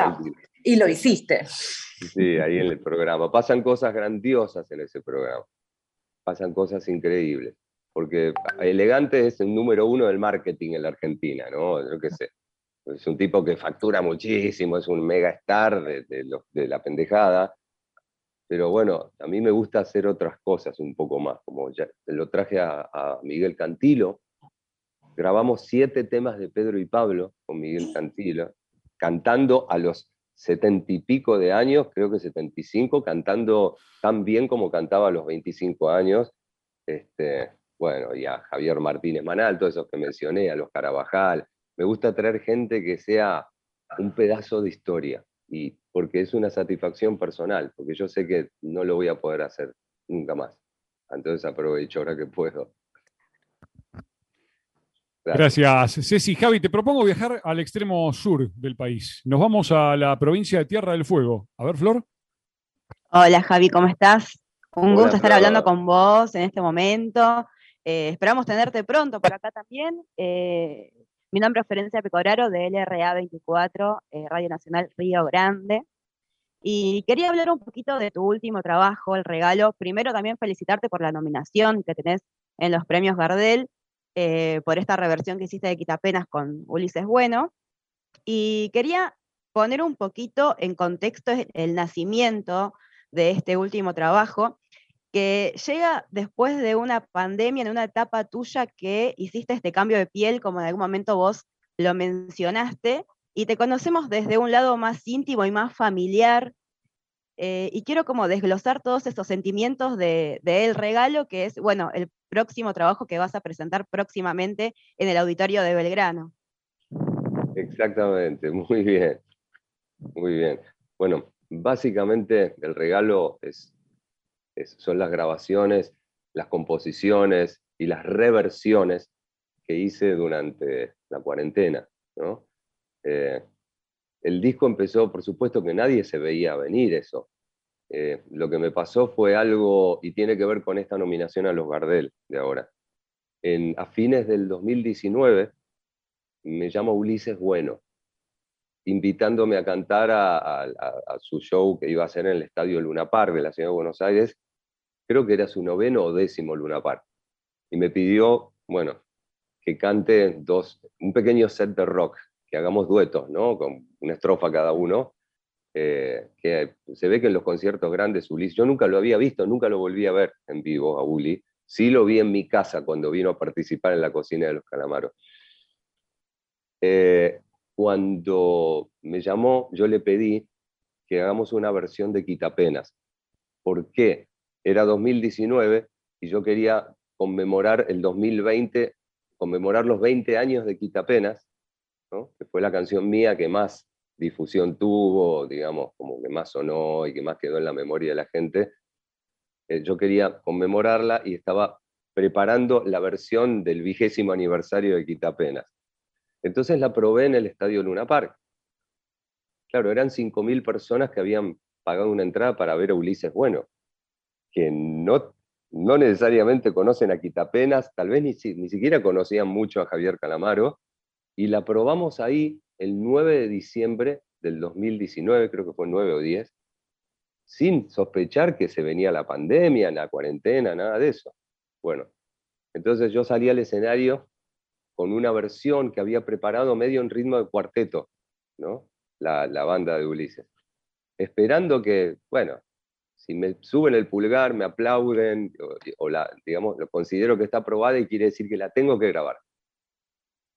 S7: Y lo hiciste.
S2: Sí, ahí en el programa. Pasan cosas grandiosas en ese programa. Pasan cosas increíbles. Porque elegante es el número uno del marketing en la Argentina, ¿no? Yo qué sé. Es un tipo que factura muchísimo, es un mega star de, la pendejada. Pero bueno, a mí me gusta hacer otras cosas un poco más, como ya lo traje a, a Miguel Cantilo, grabamos siete temas de Pedro y Pablo con Miguel Cantilo, cantando a los setenta y pico de años, creo que setenta y cinco, cantando tan bien como cantaba a los 25 años. Este, bueno, y a Javier Martínez Manal, todos esos que mencioné, a los Carabajal. Me gusta traer gente que sea un pedazo de historia. y porque es una satisfacción personal, porque yo sé que no lo voy a poder hacer nunca más. Entonces aprovecho ahora que puedo.
S1: Gracias. Ceci. Javi, te propongo viajar al extremo sur del país. Nos vamos a la provincia de Tierra del Fuego. A ver, Flor.
S8: Hola, Javi, ¿cómo estás? Un gusto estar hablando con vos en este momento. Eh, esperamos tenerte pronto por acá también. Eh, mi nombre es Ferencia Pecoraro de LRA 24, eh, Radio Nacional Río Grande. Y quería hablar un poquito de tu último trabajo, El Regalo. Primero también felicitarte por la nominación que tenés en los premios Gardel eh, por esta reversión que hiciste de Quitapenas con Ulises Bueno. Y quería poner un poquito en contexto el nacimiento de este último trabajo, que llega después de una pandemia, en una etapa tuya que hiciste este cambio de piel, como en algún momento vos lo mencionaste, y te conocemos desde un lado más íntimo y más familiar, eh, y quiero como desglosar todos estos sentimientos de, El Regalo, que es, bueno, el próximo trabajo que vas a presentar próximamente en el auditorio de Belgrano.
S2: Exactamente, muy bien, muy bien. Bueno, básicamente El Regalo es, son las grabaciones, las composiciones y las reversiones que hice durante la cuarentena, ¿no? Eh, el disco empezó, por supuesto que nadie se veía venir eso. Eh, lo que me pasó fue algo, y tiene que ver con esta nominación a los Gardel de ahora. En, a fines del 2019 me llama Ulises Bueno, invitándome a cantar a, su show que iba a hacer en el Estadio Luna Park de la ciudad de Buenos Aires. Creo que era su noveno o décimo Luna Park. Y me pidió, bueno, que cante dos, un pequeño set de rock hagamos duetos, ¿no? Con una estrofa cada uno. Eh, que se ve que en los conciertos grandes Ulis, yo nunca lo había visto, nunca lo volví a ver en vivo a Uli, sí lo vi en mi casa cuando vino a participar en la cocina de los calamaros. Eh, cuando me llamó, yo le pedí que hagamos una versión de Quitapenas. ¿Por qué? Era 2019 y yo quería conmemorar el 2020, conmemorar los 20 años de Quitapenas, que fue la canción mía que más difusión tuvo, digamos, como que más sonó y que más quedó en la memoria de la gente. Eh, yo quería conmemorarla y estaba preparando la versión del vigésimo aniversario de Quitapenas. Entonces la probé en el Estadio Luna Park. Claro, eran 5.000 personas que habían pagado una entrada para ver a Ulises Bueno, que no, no necesariamente conocen a Quitapenas, tal vez ni, ni siquiera conocían mucho a Javier Calamaro, y la probamos ahí el 9 de diciembre del 2019, creo que fue 9 o 10, sin sospechar que se venía la pandemia, la cuarentena, nada de eso. Bueno, entonces yo salí al escenario con una versión que había preparado medio en ritmo de cuarteto, ¿no? La, banda de Ulises. Esperando que, bueno, si me suben el pulgar, me aplauden, o, la, digamos, lo considero que está aprobada y quiere decir que la tengo que grabar.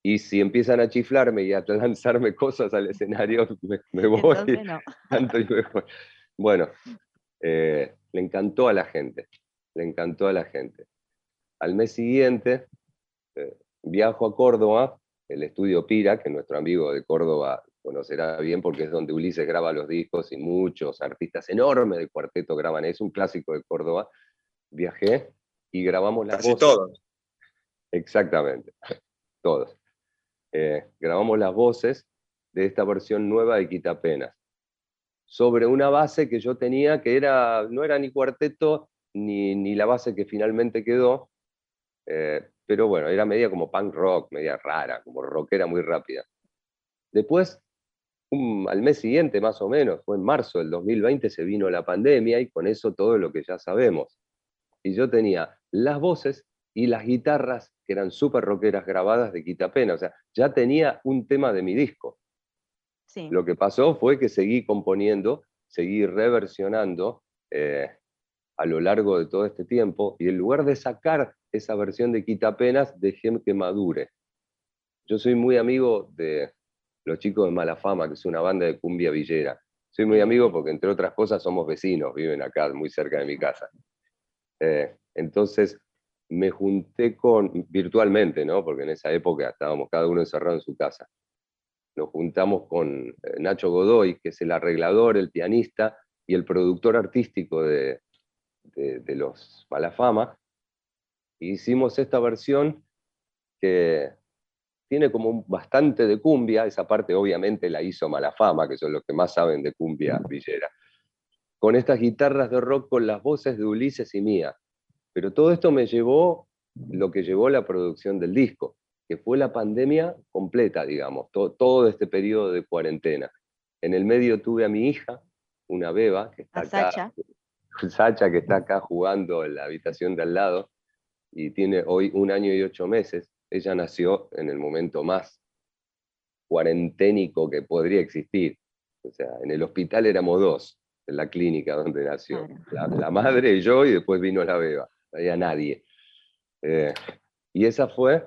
S2: Y si empiezan a chiflarme y a lanzarme cosas al escenario, me, voy. Bueno, eh, le encantó a la gente, le encantó a la gente. Al mes siguiente, eh, viajo a Córdoba, el estudio Pira, que nuestro amigo de Córdoba conocerá bien porque es donde Ulises graba los discos y muchos artistas enormes de cuarteto graban, es un clásico de Córdoba. Viajé y grabamos las
S6: Casi todos.
S2: Exactamente, todos. Eh, grabamos las voces de esta versión nueva de Quitapenas, sobre una base que yo tenía que era, no era ni cuarteto ni, ni la base que finalmente quedó, eh, pero bueno, era media como punk rock, media rara, como rockera muy rápida. Después, al mes siguiente más o menos, fue en marzo del 2020, se vino la pandemia y con eso todo lo que ya sabemos. Y yo tenía las voces y las guitarras que eran súper rockeras grabadas de Quitapena. O sea, ya tenía un tema de mi disco. Lo que pasó fue que seguí componiendo, seguí reversionando eh, a lo largo de todo este tiempo y en lugar de sacar esa versión de Quitapenas, dejé que madure. Yo soy muy amigo de los chicos de Mala Fama, que es una banda de cumbia villera. Soy muy amigo porque, entre otras cosas, somos vecinos, viven acá, muy cerca de mi casa. Eh, entonces, me junté con, virtualmente, ¿no? Porque en esa época estábamos cada uno encerrado en su casa. nos juntamos con eh, Nacho Godoy, que es el arreglador, el pianista y el productor artístico de, de, los Malafama. hicimos esta versión que tiene como bastante de cumbia, esa parte obviamente la hizo Malafama, que son los que más saben de cumbia villera, con estas guitarras de rock con las voces de Ulises y mía. Pero todo esto me llevó lo que llevó la producción del disco, que fue la pandemia completa, digamos, todo, este periodo de cuarentena. En el medio tuve a mi hija, una beba, que está acá, Sacha. Sacha, que está acá jugando en la habitación de al lado, y tiene hoy un año y ocho meses. Ella nació en el momento más cuarenténico que podría existir. O sea, en el hospital éramos dos, en la clínica donde nació. La, madre y yo, y después vino la beba. No había nadie. Eh, y esa fue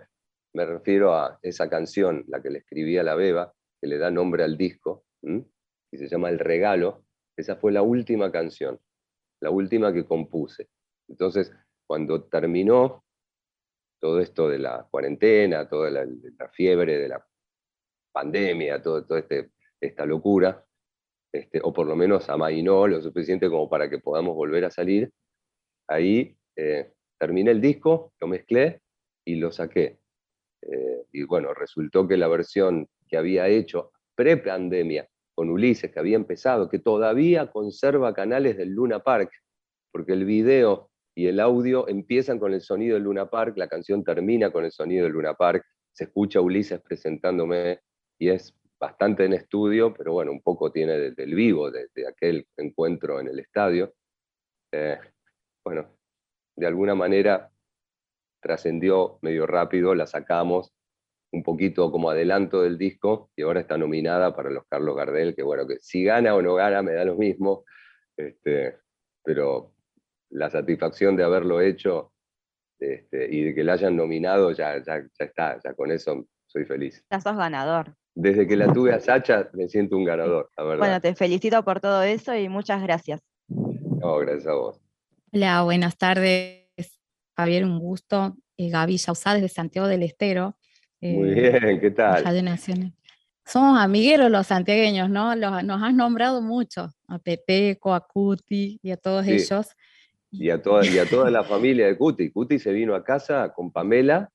S2: me refiero a esa canción, la que le escribí a la Beba, que le da nombre al disco, y se llama El Regalo. Esa fue la última canción, la última que compuse. Entonces, cuando terminó todo esto de la cuarentena, toda la, fiebre de la pandemia, toda todo este, esta locura, este, o por lo menos amainó lo suficiente como para que podamos volver a salir, ahí eh, terminé el disco, lo mezclé y lo saqué. Eh, y bueno, resultó que la versión que había hecho pre-pandemia con Ulises, que había empezado, que todavía conserva canales del Luna Park, porque el video y el audio empiezan con el sonido del Luna Park, la canción termina con el sonido del Luna Park, se escucha Ulises presentándome y es bastante en estudio, pero bueno, un poco tiene del vivo, de, aquel encuentro en el estadio. Eh, bueno, de alguna manera trascendió medio rápido, la sacamos un poquito como adelanto del disco y ahora está nominada para los Carlos Gardel, que bueno, que si gana o no gana me da lo mismo, este, pero la satisfacción de haberlo hecho este, y de que la hayan nominado ya, ya, está, ya con eso soy feliz.
S8: Ya sos ganador.
S2: Desde que la tuve a Sacha me siento un ganador, la verdad.
S8: Bueno, te felicito por todo eso y muchas gracias.
S2: No, gracias a vos.
S9: Hola, buenas tardes. Javier, un gusto. Eh, Gaby Yausá desde Santiago del Estero.
S2: Muy eh, bien, ¿qué tal?
S9: Somos amigueros los santiagueños, ¿no? nos has nombrado mucho, a Pepeco, a Cuti y a todos ellos.
S2: Y a, toda, y a toda la familia de Cuti. Cuti se vino a casa con Pamela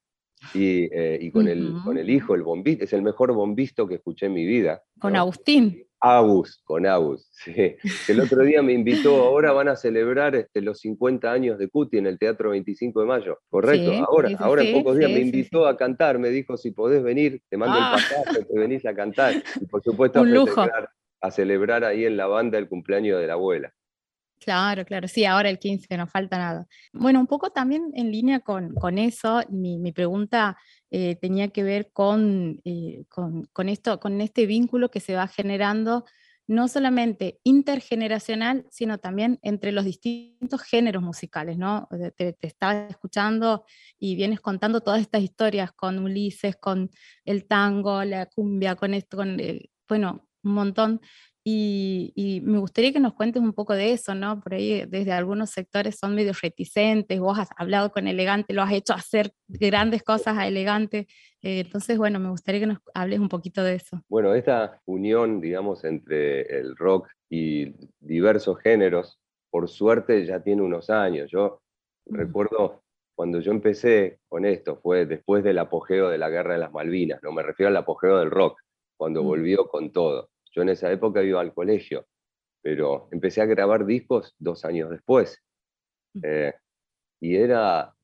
S2: y, eh, con, el, con el hijo, el bombista. Es el mejor bombisto que escuché en mi vida.
S9: Con Agustín.
S2: Agus, con Agus, sí. El otro día me invitó, ahora van a celebrar este, los 50 años de Cuti en el Teatro 25 de Mayo, ¿correcto? ahora, ahora en pocos días me invitó a cantar, me dijo, si podés venir, te mando el ah. pasaje, te venís a cantar. Y por supuesto a celebrar, ahí en la banda el cumpleaños de la abuela.
S9: Claro, claro, sí, ahora el 15, que no falta nada. Bueno, un poco también en línea con, con eso, mi, mi pregunta eh, tenía que ver con, eh, con, con, esto, con este vínculo que se va generando no solamente intergeneracional, sino también entre los distintos géneros musicales, ¿no? Te, estaba escuchando y vienes contando todas estas historias con Ulises, con el tango, la cumbia, con esto, con el, bueno, un montón. Y, me gustaría que nos cuentes un poco de eso, ¿no? Por ahí desde algunos sectores son medio reticentes, vos has hablado con Elegante, lo has hecho hacer grandes cosas a Elegante, eh, entonces, bueno, me gustaría que nos hables un poquito de eso.
S2: Bueno, esta unión, digamos, entre el rock y diversos géneros, por suerte ya tiene unos años. Yo recuerdo cuando yo empecé con esto, fue después del apogeo de la Guerra de las Malvinas, no me refiero al apogeo del rock, cuando volvió con todo yo en esa época iba al colegio, pero empecé a grabar discos dos años después. Eh, y era,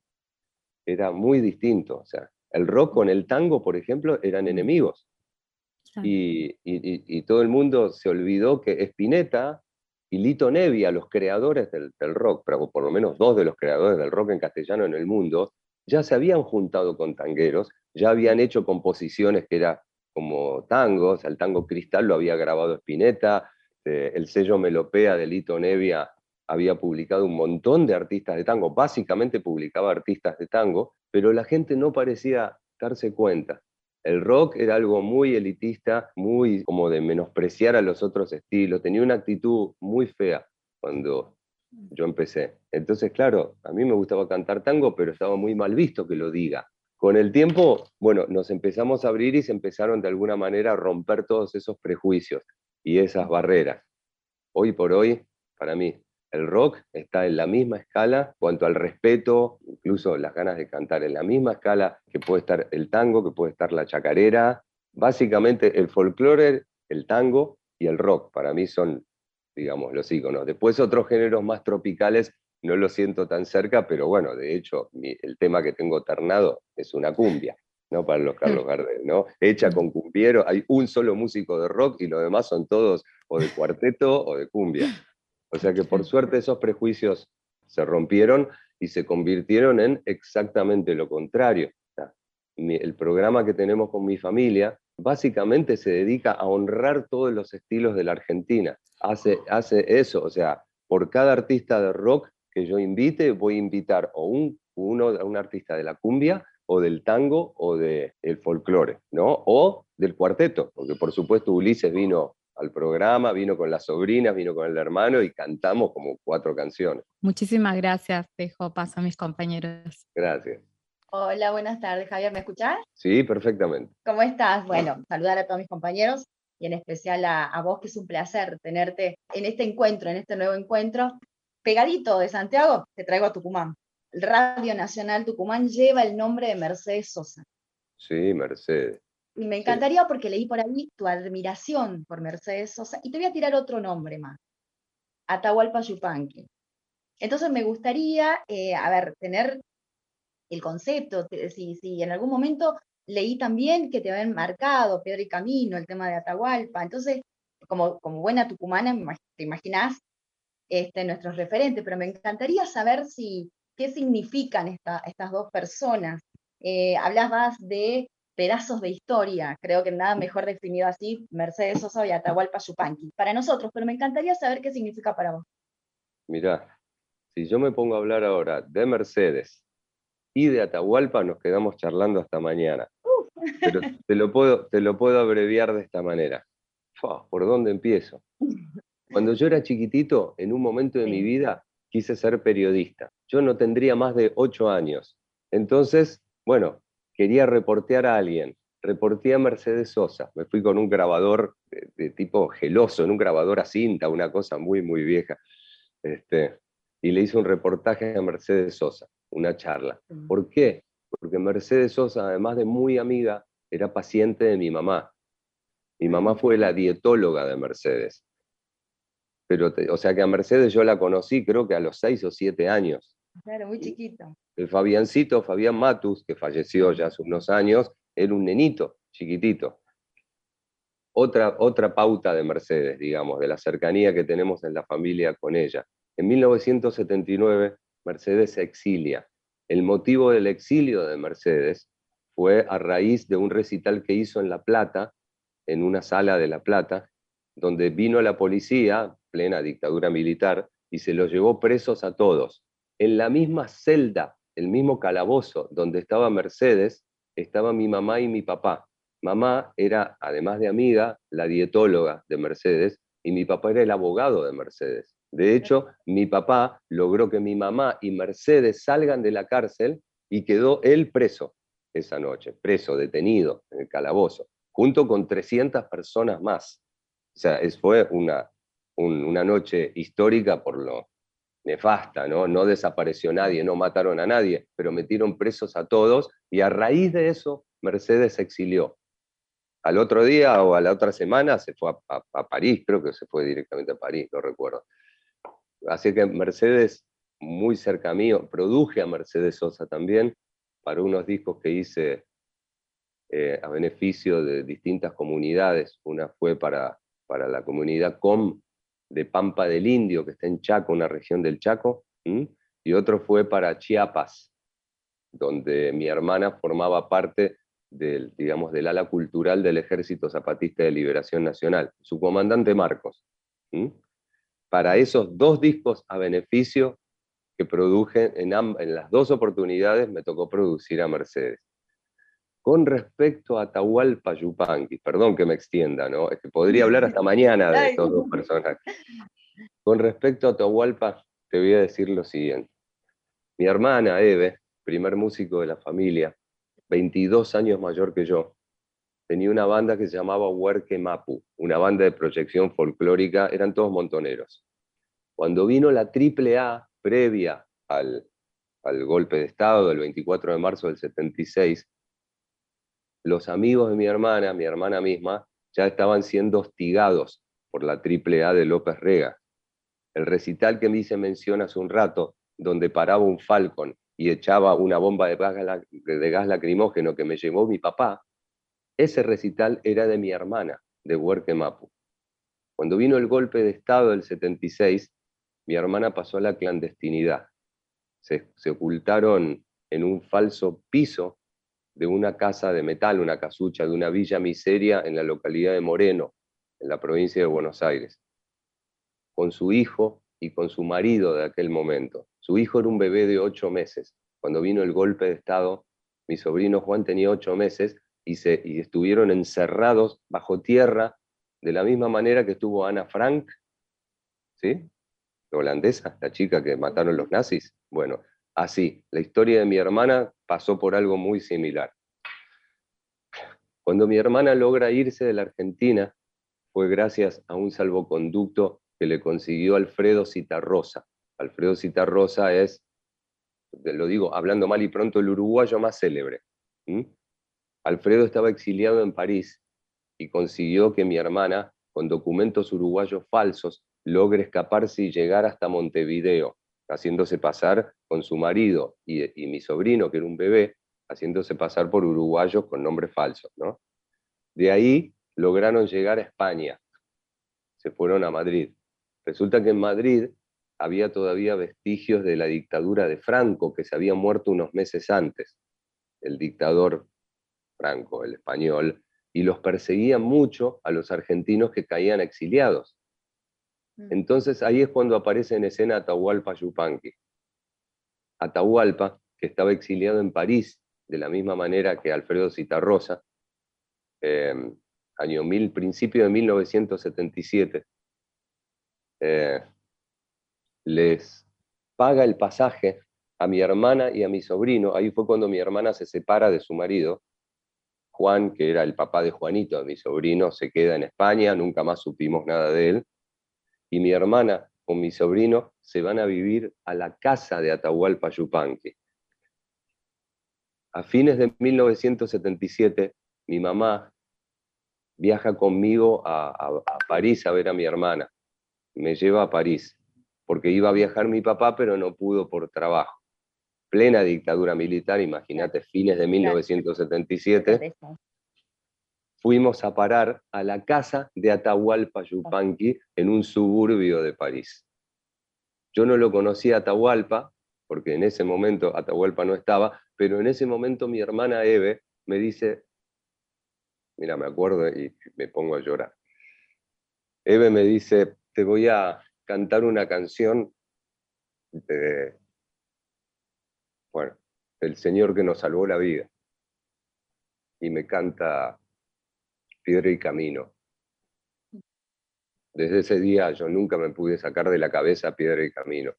S2: era muy distinto. O sea, el rock con el tango, por ejemplo, eran enemigos. Y, todo el mundo se olvidó que Spinetta y Lito Nevia, los creadores del, del, rock, pero por lo menos dos de los creadores del rock en castellano en el mundo, ya se habían juntado con tangueros, ya habían hecho composiciones que era como tangos, el tango Cristal lo había grabado Spinetta, eh, el sello Melopea de Lito Nevia había publicado un montón de artistas de tango, básicamente publicaba artistas de tango, pero la gente no parecía darse cuenta. El rock era algo muy elitista, muy como de menospreciar a los otros estilos, tenía una actitud muy fea cuando yo empecé. Entonces, claro, a mí me gustaba cantar tango, pero estaba muy mal visto que lo diga con el tiempo, bueno, nos empezamos a abrir y se empezaron de alguna manera a romper todos esos prejuicios y esas barreras. Hoy por hoy, para mí, el rock está en la misma escala cuanto al respeto, incluso las ganas de cantar, en la misma escala que puede estar el tango, que puede estar la chacarera. Básicamente el folclore, el tango y el rock para mí son, digamos, los íconos. Después otros géneros más tropicales no lo siento tan cerca, pero bueno, de hecho el tema que tengo ternado es una cumbia. ¿no? Para los Carlos Gardel, ¿no? Hecha con cumbiero, hay un solo músico de rock y los demás son todos o de cuarteto o de cumbia. O sea que por suerte esos prejuicios se rompieron y se convirtieron en exactamente lo contrario. El programa que tenemos con mi familia básicamente se dedica a honrar todos los estilos de la Argentina. Hace, hace eso, o sea, por cada artista de rock que yo invite, voy a invitar o un, uno, a un artista de la cumbia, o del tango, o del folclore, ¿no? O del cuarteto, porque por supuesto Ulises vino al programa, vino con las sobrinas, vino con el hermano y cantamos como cuatro canciones.
S9: Muchísimas gracias, dejo paso a mis compañeros.
S2: Gracias.
S10: Hola, buenas tardes, Javier, ¿me escuchás?
S2: Sí, perfectamente.
S10: ¿Cómo estás? Bueno, saludar a todos mis compañeros y en especial a, a vos, que es un placer tenerte en este encuentro, en este nuevo encuentro. Pegadito de Santiago, te traigo a Tucumán. El Radio Nacional Tucumán lleva el nombre de Mercedes Sosa.
S2: Sí, Mercedes.
S10: Y me encantaría porque leí por ahí tu admiración por Mercedes Sosa y te voy a tirar otro nombre más, Atahualpa Yupanqui. Entonces me gustaría, eh, a ver, tener el concepto, si, si en algún momento leí también que te habían marcado Pedro y Camino, el tema de Atahualpa, entonces, como, como buena tucumana, te imaginas este, nuestros referentes, pero me encantaría saber si, qué significan estas dos personas. Eh, hablabas de pedazos de historia, creo que nada mejor definido así, Mercedes Sosa y Atahualpa Yupanqui, para nosotros, pero me encantaría saber qué significa para vos.
S2: Mirá, si yo me pongo a hablar ahora de Mercedes y de Atahualpa, nos quedamos charlando hasta mañana. Pero te lo, puedo, te lo puedo abreviar de esta manera. ¿Por dónde empiezo? Cuando yo era chiquitito, en un momento de mi vida, quise ser periodista. Yo no tendría más de ocho años. Entonces, bueno, quería reportear a alguien. Reporté a Mercedes Sosa. Me fui con un grabador de, tipo geloso, en un grabador a cinta, una cosa muy, muy vieja. Este, y le hice un reportaje a Mercedes Sosa, una charla. Mm. ¿Por qué? Porque Mercedes Sosa, además de muy amiga, era paciente de mi mamá. Mi mamá fue la dietóloga de Mercedes. Pero, o sea que a Mercedes yo la conocí creo que a los seis o siete años.
S10: Claro, muy chiquito.
S2: El Fabiancito, Fabián Matus, que falleció ya hace unos años, era un nenito, chiquitito. Otra, otra pauta de Mercedes, digamos, de la cercanía que tenemos en la familia con ella. En 1979, Mercedes se exilia. El motivo del exilio de Mercedes fue a raíz de un recital que hizo en La Plata, en una sala de La Plata, donde vino la policía, plena dictadura militar, y se los llevó presos a todos. En la misma celda el mismo calabozo donde estaba Mercedes, estaba mi mamá y mi papá. Mamá era, además de amiga, la dietóloga de Mercedes y mi papá era el abogado de Mercedes. De hecho, mi papá logró que mi mamá y Mercedes salgan de la cárcel y quedó él preso esa noche, preso, detenido en el calabozo, junto con 300 personas más. O sea, fue una, una noche histórica por lo, nefasta, ¿no? No desapareció nadie, no mataron a nadie, pero metieron presos a todos y a raíz de eso Mercedes se exilió. Al otro día o a la otra semana se fue a, París, creo que se fue directamente a París, no recuerdo. Así que Mercedes, muy cerca mío, produje a Mercedes Sosa también para unos discos que hice eh, a beneficio de distintas comunidades. Una fue para, para la comunidad COM de Pampa del Indio, que está en Chaco, una región del Chaco, y otro fue para Chiapas, donde mi hermana formaba parte del, digamos, del ala cultural del Ejército Zapatista de Liberación Nacional, su comandante Marcos. Para esos dos discos a beneficio que produje en, en las dos oportunidades, me tocó producir a Mercedes. Con respecto a Atahualpa Yupanqui, perdón que me extienda, ¿no? Es que podría hablar hasta mañana de estos dos personajes. Con respecto a Atahualpa, te voy a decir lo siguiente. Mi hermana, Eve, primer músico de la familia, 22 años mayor que yo, tenía una banda que se llamaba Huerque Mapu, una banda de proyección folclórica, eran todos montoneros. Cuando vino la AAA previa al, al golpe de Estado del 24 de marzo del 76, los amigos de mi hermana, mi hermana misma, ya estaban siendo hostigados por la AAA de López Rega. El recital que me hice mención hace un rato, donde paraba un Falcon y echaba una bomba de gas, de gas lacrimógeno que me llevó mi papá, ese recital era de mi hermana, de Huerque Mapu. Cuando vino el golpe de Estado del 76, mi hermana pasó a la clandestinidad. Se, se, ocultaron en un falso piso de una casa de metal, una casucha de una villa miseria en la localidad de Moreno, en la provincia de Buenos Aires, con su hijo y con su marido de aquel momento. Su hijo era un bebé de ocho meses. Cuando vino el golpe de Estado, mi sobrino Juan tenía ocho meses y, se, y estuvieron encerrados bajo tierra de la misma manera que estuvo Ana Frank, ¿sí? La holandesa, la chica que mataron los nazis. Bueno, así, la historia de mi hermana pasó por algo muy similar. Cuando mi hermana logra irse de la Argentina, fue gracias a un salvoconducto que le consiguió Alfredo Citarrosa. Alfredo Citarrosa es, lo digo hablando mal y pronto, el uruguayo más célebre. Alfredo estaba exiliado en París y consiguió que mi hermana, con documentos uruguayos falsos, logre escaparse y llegar hasta Montevideo, haciéndose pasar con su marido y, mi sobrino, que era un bebé, haciéndose pasar por uruguayos con nombres falsos. ¿no? De ahí lograron llegar a España, se fueron a Madrid. Resulta que en Madrid había todavía vestigios de la dictadura de Franco, que se había muerto unos meses antes. El dictador Franco, el español, y los perseguían mucho a los argentinos que caían exiliados. Mm. Entonces ahí es cuando aparece en escena Atahualpa Yupanqui. Atahualpa, que estaba exiliado en París, de la misma manera que Alfredo Citarrosa, em, año mil, principio de 1977, eh, les paga el pasaje a mi hermana y a mi sobrino. Ahí fue cuando mi hermana se separa de su marido Juan, que era el papá de Juanito, mi sobrino, se queda en España, nunca más supimos nada de él. Y mi hermana con mi sobrino se van a vivir a la casa de Atahualpa Yupanqui. A fines de 1977, mi mamá viaja conmigo a, a, París a ver a mi hermana. Me lleva a París, porque iba a viajar mi papá, pero no pudo por trabajo plena dictadura militar, imagínate, fines de 1977, fuimos a parar a la casa de Atahualpa Yupanqui en un suburbio de París. Yo no lo conocía Atahualpa, porque en ese momento Atahualpa no estaba, pero en ese momento mi hermana Eve me dice, mira, me acuerdo y me pongo a llorar. Eve me dice, te voy a cantar una canción de, bueno, el Señor que nos salvó la vida. Y me canta Piedra y Camino. Desde ese día yo nunca me pude sacar de la cabeza Piedra y Camino.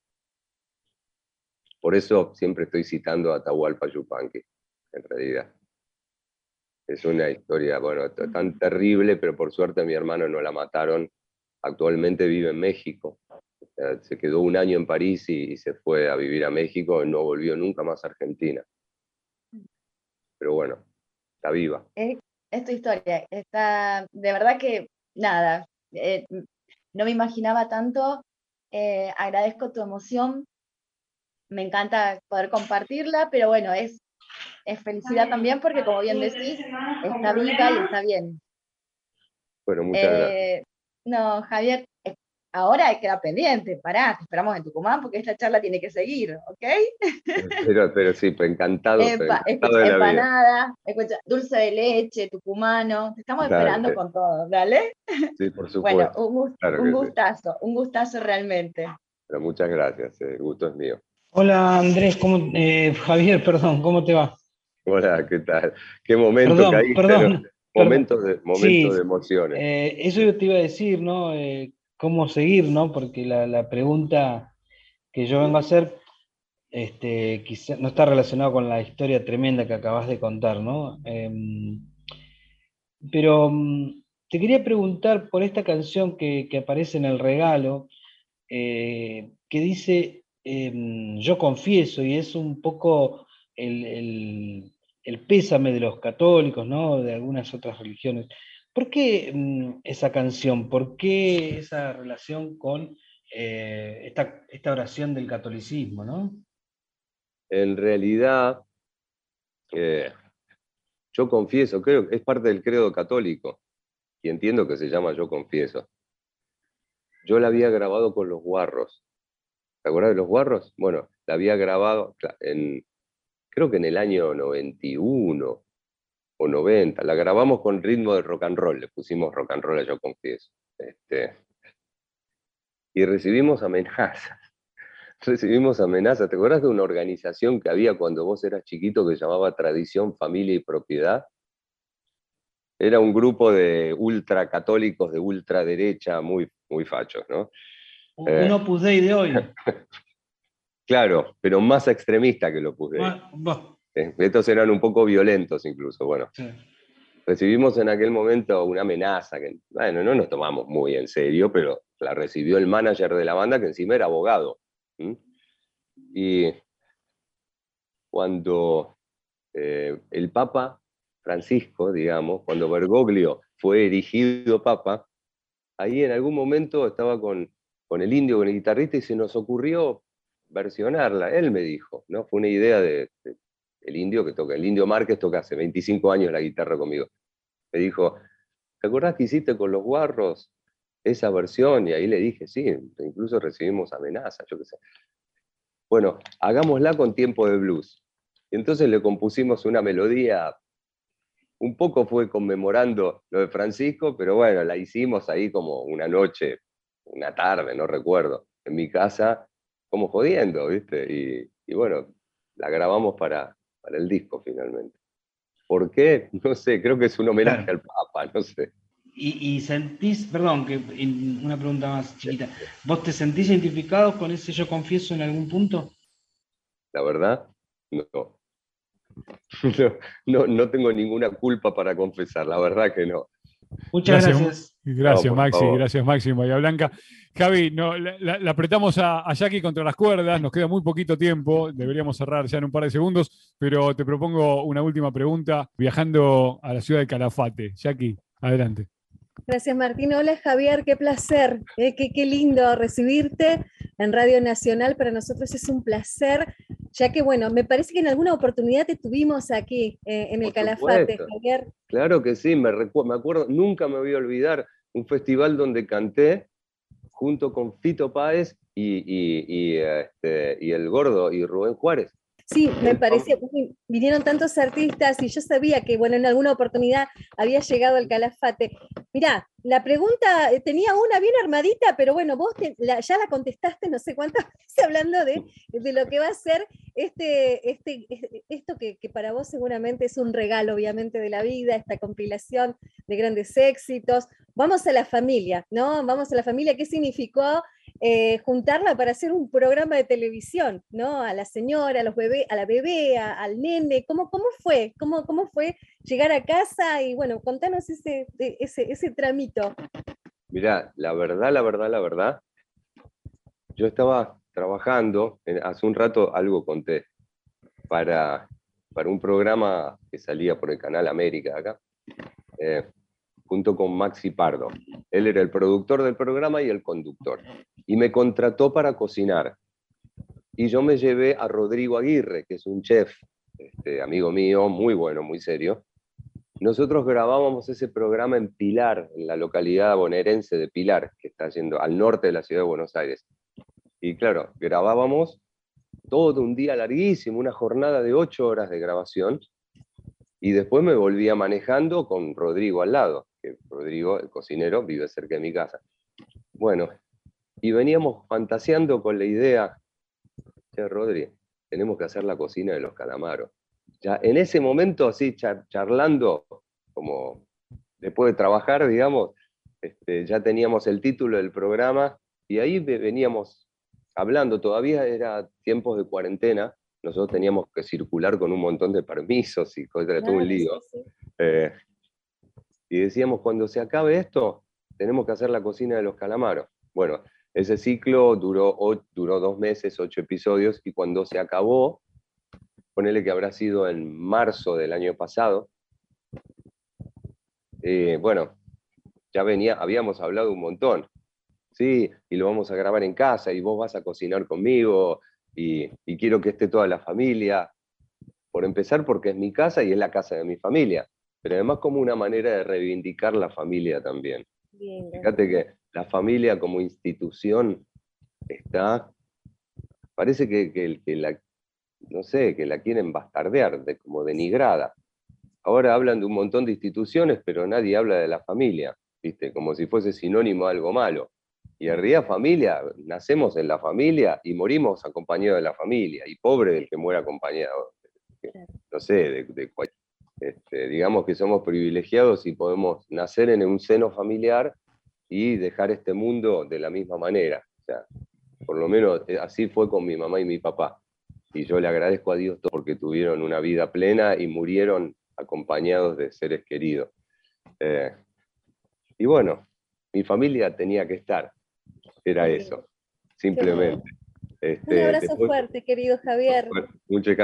S2: Por eso siempre estoy citando a Atahualpa Yupanqui, en realidad. Es una historia, bueno, tan terrible, pero por suerte mi hermano no la mataron. Actualmente vive en México, se quedó un año en París y, se fue a vivir a México y no volvió nunca más a Argentina. Pero bueno, está viva.
S10: Es, tu historia, está, de verdad que nada, eh, no me imaginaba tanto, eh, agradezco tu emoción, me encanta poder compartirla, pero bueno, es, es felicidad también porque como bien decís, está viva y está bien.
S2: Bueno, muchas gracias.
S10: Eh, no, Javier, Ahora hay que quedar pendiente, pará, te esperamos en Tucumán porque esta charla tiene que seguir, ¿ok?
S2: Pero, pero sí, pues encantado. encantado de
S10: empanada, escucha, dulce de leche, tucumano, te estamos esperando con todo, ¿dale?
S2: Sí, por supuesto.
S10: Bueno, un, gustazo, un gustazo realmente.
S2: Pero muchas gracias, el gusto es mío.
S11: Hola Andrés, ¿cómo, eh, Javier, perdón, ¿cómo te va?
S2: Hola, ¿qué tal? Qué momento
S11: perdón, Perdón,
S2: Momentos de, momentos de emociones.
S11: Eh, eso yo te iba a decir, ¿no? Eh, cómo seguir, ¿no? Porque la, pregunta que yo vengo a hacer este, quizá, no está relacionado con la historia tremenda que acabas de contar, ¿no? Em, pero mm, te quería preguntar por esta canción que, aparece en el regalo, eh, que dice em, Yo confieso, y es un poco el, pésame de los católicos, ¿no? De algunas otras religiones. ¿Por qué mm, esa canción? ¿Por qué esa relación con eh, esta, oración del catolicismo, ¿no?
S2: en realidad, eh, yo confieso, creo que es parte del credo católico, y entiendo que se llama Yo confieso. Yo la había grabado con los guarros. ¿Te acuerdas de los guarros? Bueno, la había grabado en, creo que en el año 91 o 90. La grabamos con ritmo de rock and roll, le pusimos rock and roll a Yo confieso. Este, y recibimos amenazas recibimos amenazas. ¿Te acuerdas de una organización que había cuando vos eras chiquito que se llamaba Tradición, Familia y Propiedad? Era un grupo de ultracatólicos de ultraderecha muy, muy fachos, ¿no?
S11: Un eh, Opus Dei de hoy.
S2: claro, pero más extremista que el Opus Dei. Estos eran un poco violentos incluso, bueno. Recibimos en aquel momento una amenaza que, bueno, no nos tomamos muy en serio, pero la recibió el manager de la banda que encima era abogado. Y cuando eh, el Papa Francisco, digamos, cuando Bergoglio fue erigido Papa, ahí en algún momento estaba con, con el indio, con el guitarrista, y se nos ocurrió versionarla. Él me dijo, ¿no? Fue una idea de, el indio que toca, el indio Márquez toca hace 25 años la guitarra conmigo. Me dijo, ¿te acordás que hiciste con los guarros esa versión? Y ahí le dije, sí, incluso recibimos amenazas, yo qué sé bueno, hagámosla con tiempo de blues. Y entonces le compusimos una melodía, un poco fue conmemorando lo de Francisco, pero bueno, la hicimos ahí como una noche, una tarde, no recuerdo, en mi casa, como jodiendo, ¿viste? Y, bueno, la grabamos para, para el disco finalmente. ¿Por qué? No sé, creo que es un homenaje al Papa, no sé.
S11: Y, sentís, perdón, que una pregunta más chiquita, ¿vos te sentís identificado con ese yo confieso en algún punto?
S2: La verdad, no. No, no, tengo ninguna culpa para confesar, la verdad que no.
S11: Muchas gracias.
S1: Gracias, Maxi, gracias, Maxi, María Blanca. Javi, no, la, apretamos a, a, Jackie contra las cuerdas, nos queda muy poquito tiempo, deberíamos cerrar ya en un par de segundos, pero te propongo una última pregunta, viajando a la ciudad de Calafate. Jackie, adelante.
S4: Gracias, Martín. Hola, Javier, qué placer, eh, qué, lindo recibirte en Radio Nacional. Para nosotros es un placer, ya que, bueno, me parece que en alguna oportunidad te tuvimos aquí eh, en el Calafate, Javier.
S2: Claro que sí, me, me acuerdo, nunca me voy a olvidar un festival donde canté junto con Fito Páez y, este, y el Gordo y Rubén Juárez.
S4: Sí, me parecía, vinieron tantos artistas y yo sabía que, bueno, en alguna oportunidad había llegado el calafate. Mirá, la pregunta eh, tenía una bien armadita, pero bueno, vos ya la contestaste no sé cuántas veces hablando de, lo que va a ser este, este, esto que, que, para vos seguramente es un regalo, obviamente, de la vida, esta compilación de grandes éxitos. Vamos a la familia, ¿no? Vamos a la familia, ¿qué significó eh, juntarla para hacer un programa de televisión, ¿no? A la señora, a, los bebé, a la bebé, al nene, ¿cómo, cómo fue? ¿Cómo, ¿Cómo fue llegar a casa? Y bueno, contanos ese, ese, ese tramito.
S2: Mirá, la verdad, la verdad, la verdad, yo estaba trabajando, hace un rato algo conté, para, para un programa que salía por el canal América acá. Eh, junto con Maxi Pardo. Él era el productor del programa y el conductor. Y me contrató para cocinar. Y yo me llevé a Rodrigo Aguirre, que es un chef, este, amigo mío, muy bueno, muy serio. Nosotros grabábamos ese programa en Pilar, en la localidad bonaerense de Pilar, que está yendo al norte de la ciudad de Buenos Aires. Y claro, grabábamos todo un día larguísimo, una jornada de ocho horas de grabación, y después me volvía manejando con Rodrigo al lado que Rodrigo, el cocinero, vive cerca de mi casa. Bueno, y veníamos fantaseando con la idea, che, Rodri, tenemos que hacer la cocina de los calamaros. Ya en ese momento, así charlando, como después de trabajar, digamos, este, ya teníamos el título del programa y ahí veníamos hablando, todavía era tiempos de cuarentena, nosotros teníamos que circular con un montón de permisos y cosas, todo un lío. Eh, y decíamos, cuando se acabe esto, tenemos que hacer la cocina de los calamaros. Bueno, ese ciclo duró, duró dos meses, ocho episodios, y cuando se acabó, ponele que habrá sido en marzo del año pasado, eh, bueno, ya venía, habíamos hablado un montón, ¿sí? Y lo vamos a grabar en casa, y vos vas a cocinar conmigo, y, quiero que esté toda la familia. Por empezar, porque es mi casa y es la casa de mi familia, pero además como una manera de reivindicar la familia también. Fíjate que la familia como institución está, parece que, que, la, no sé, que la quieren bastardear, de, como denigrada. Ahora hablan de un montón de instituciones, pero nadie habla de la familia, ¿viste? Como si fuese sinónimo de algo malo. Y en realidad familia, nacemos en la familia y morimos acompañados de la familia, y pobre del que muera acompañado. No sé, de, este, digamos que somos privilegiados y podemos nacer en un seno familiar y dejar este mundo de la misma manera. O sea, por lo menos eh, así fue con mi mamá y mi papá. Y yo le agradezco a Dios porque tuvieron una vida plena y murieron acompañados de seres queridos. Eh, y bueno, mi familia tenía que estar. Era eso, simplemente.
S12: Este, un abrazo fuerte, querido Javier.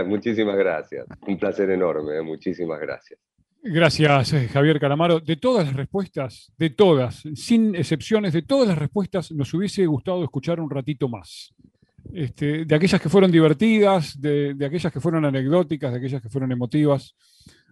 S2: muchísimas gracias. Un placer enorme, eh, muchísimas gracias.
S1: Gracias, eh, Javier Calamaro. De todas las respuestas, de todas, sin excepciones, de todas las respuestas, nos hubiese gustado escuchar un ratito más. Este, de aquellas que fueron divertidas, de, aquellas que fueron anecdóticas, de aquellas que fueron emotivas.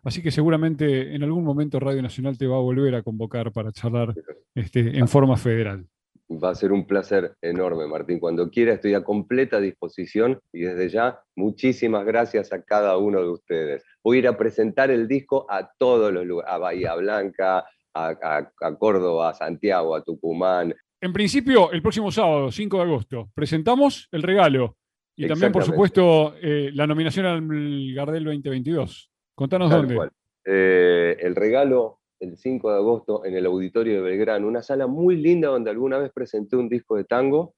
S1: Así que seguramente en algún momento Radio Nacional te va a volver a convocar para charlar este, en forma federal.
S2: Va a ser un placer enorme, Martín. Cuando quiera estoy a completa disposición y desde ya muchísimas gracias a cada uno de ustedes. Voy a ir a presentar el disco a todos los lugares, a Bahía Blanca, a, Córdoba, a Santiago, a Tucumán.
S1: En principio, el próximo sábado, 5 de agosto, presentamos el regalo y también, por supuesto, eh, la nominación al Gardel 2022. Contanos dónde.
S2: Eh, el regalo el 5 de agosto en el Auditorio de Belgrano, una sala muy linda donde alguna vez presenté un disco de tango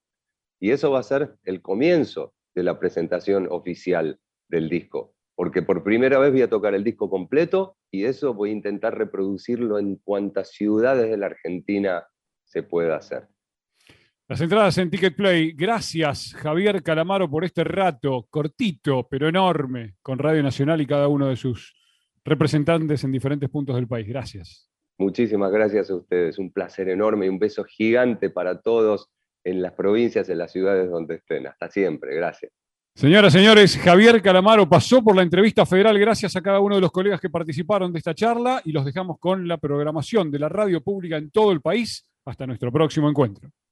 S2: y eso va a ser el comienzo de la presentación oficial del disco, porque por primera vez voy a tocar el disco completo y eso voy a intentar reproducirlo en cuantas ciudades de la Argentina se pueda hacer.
S1: Las entradas en Ticket Play. Gracias, Javier Calamaro, por este rato cortito, pero enorme, con Radio Nacional y cada uno de sus representantes en diferentes puntos del país. Gracias.
S2: Muchísimas gracias a ustedes. Un placer enorme y un beso gigante para todos en las provincias, en las ciudades donde estén. Hasta siempre. Gracias.
S1: Señoras, señores, Javier Calamaro pasó por la entrevista federal. Gracias a cada uno de los colegas que participaron de esta charla y los dejamos con la programación de la radio pública en todo el país. Hasta nuestro próximo encuentro.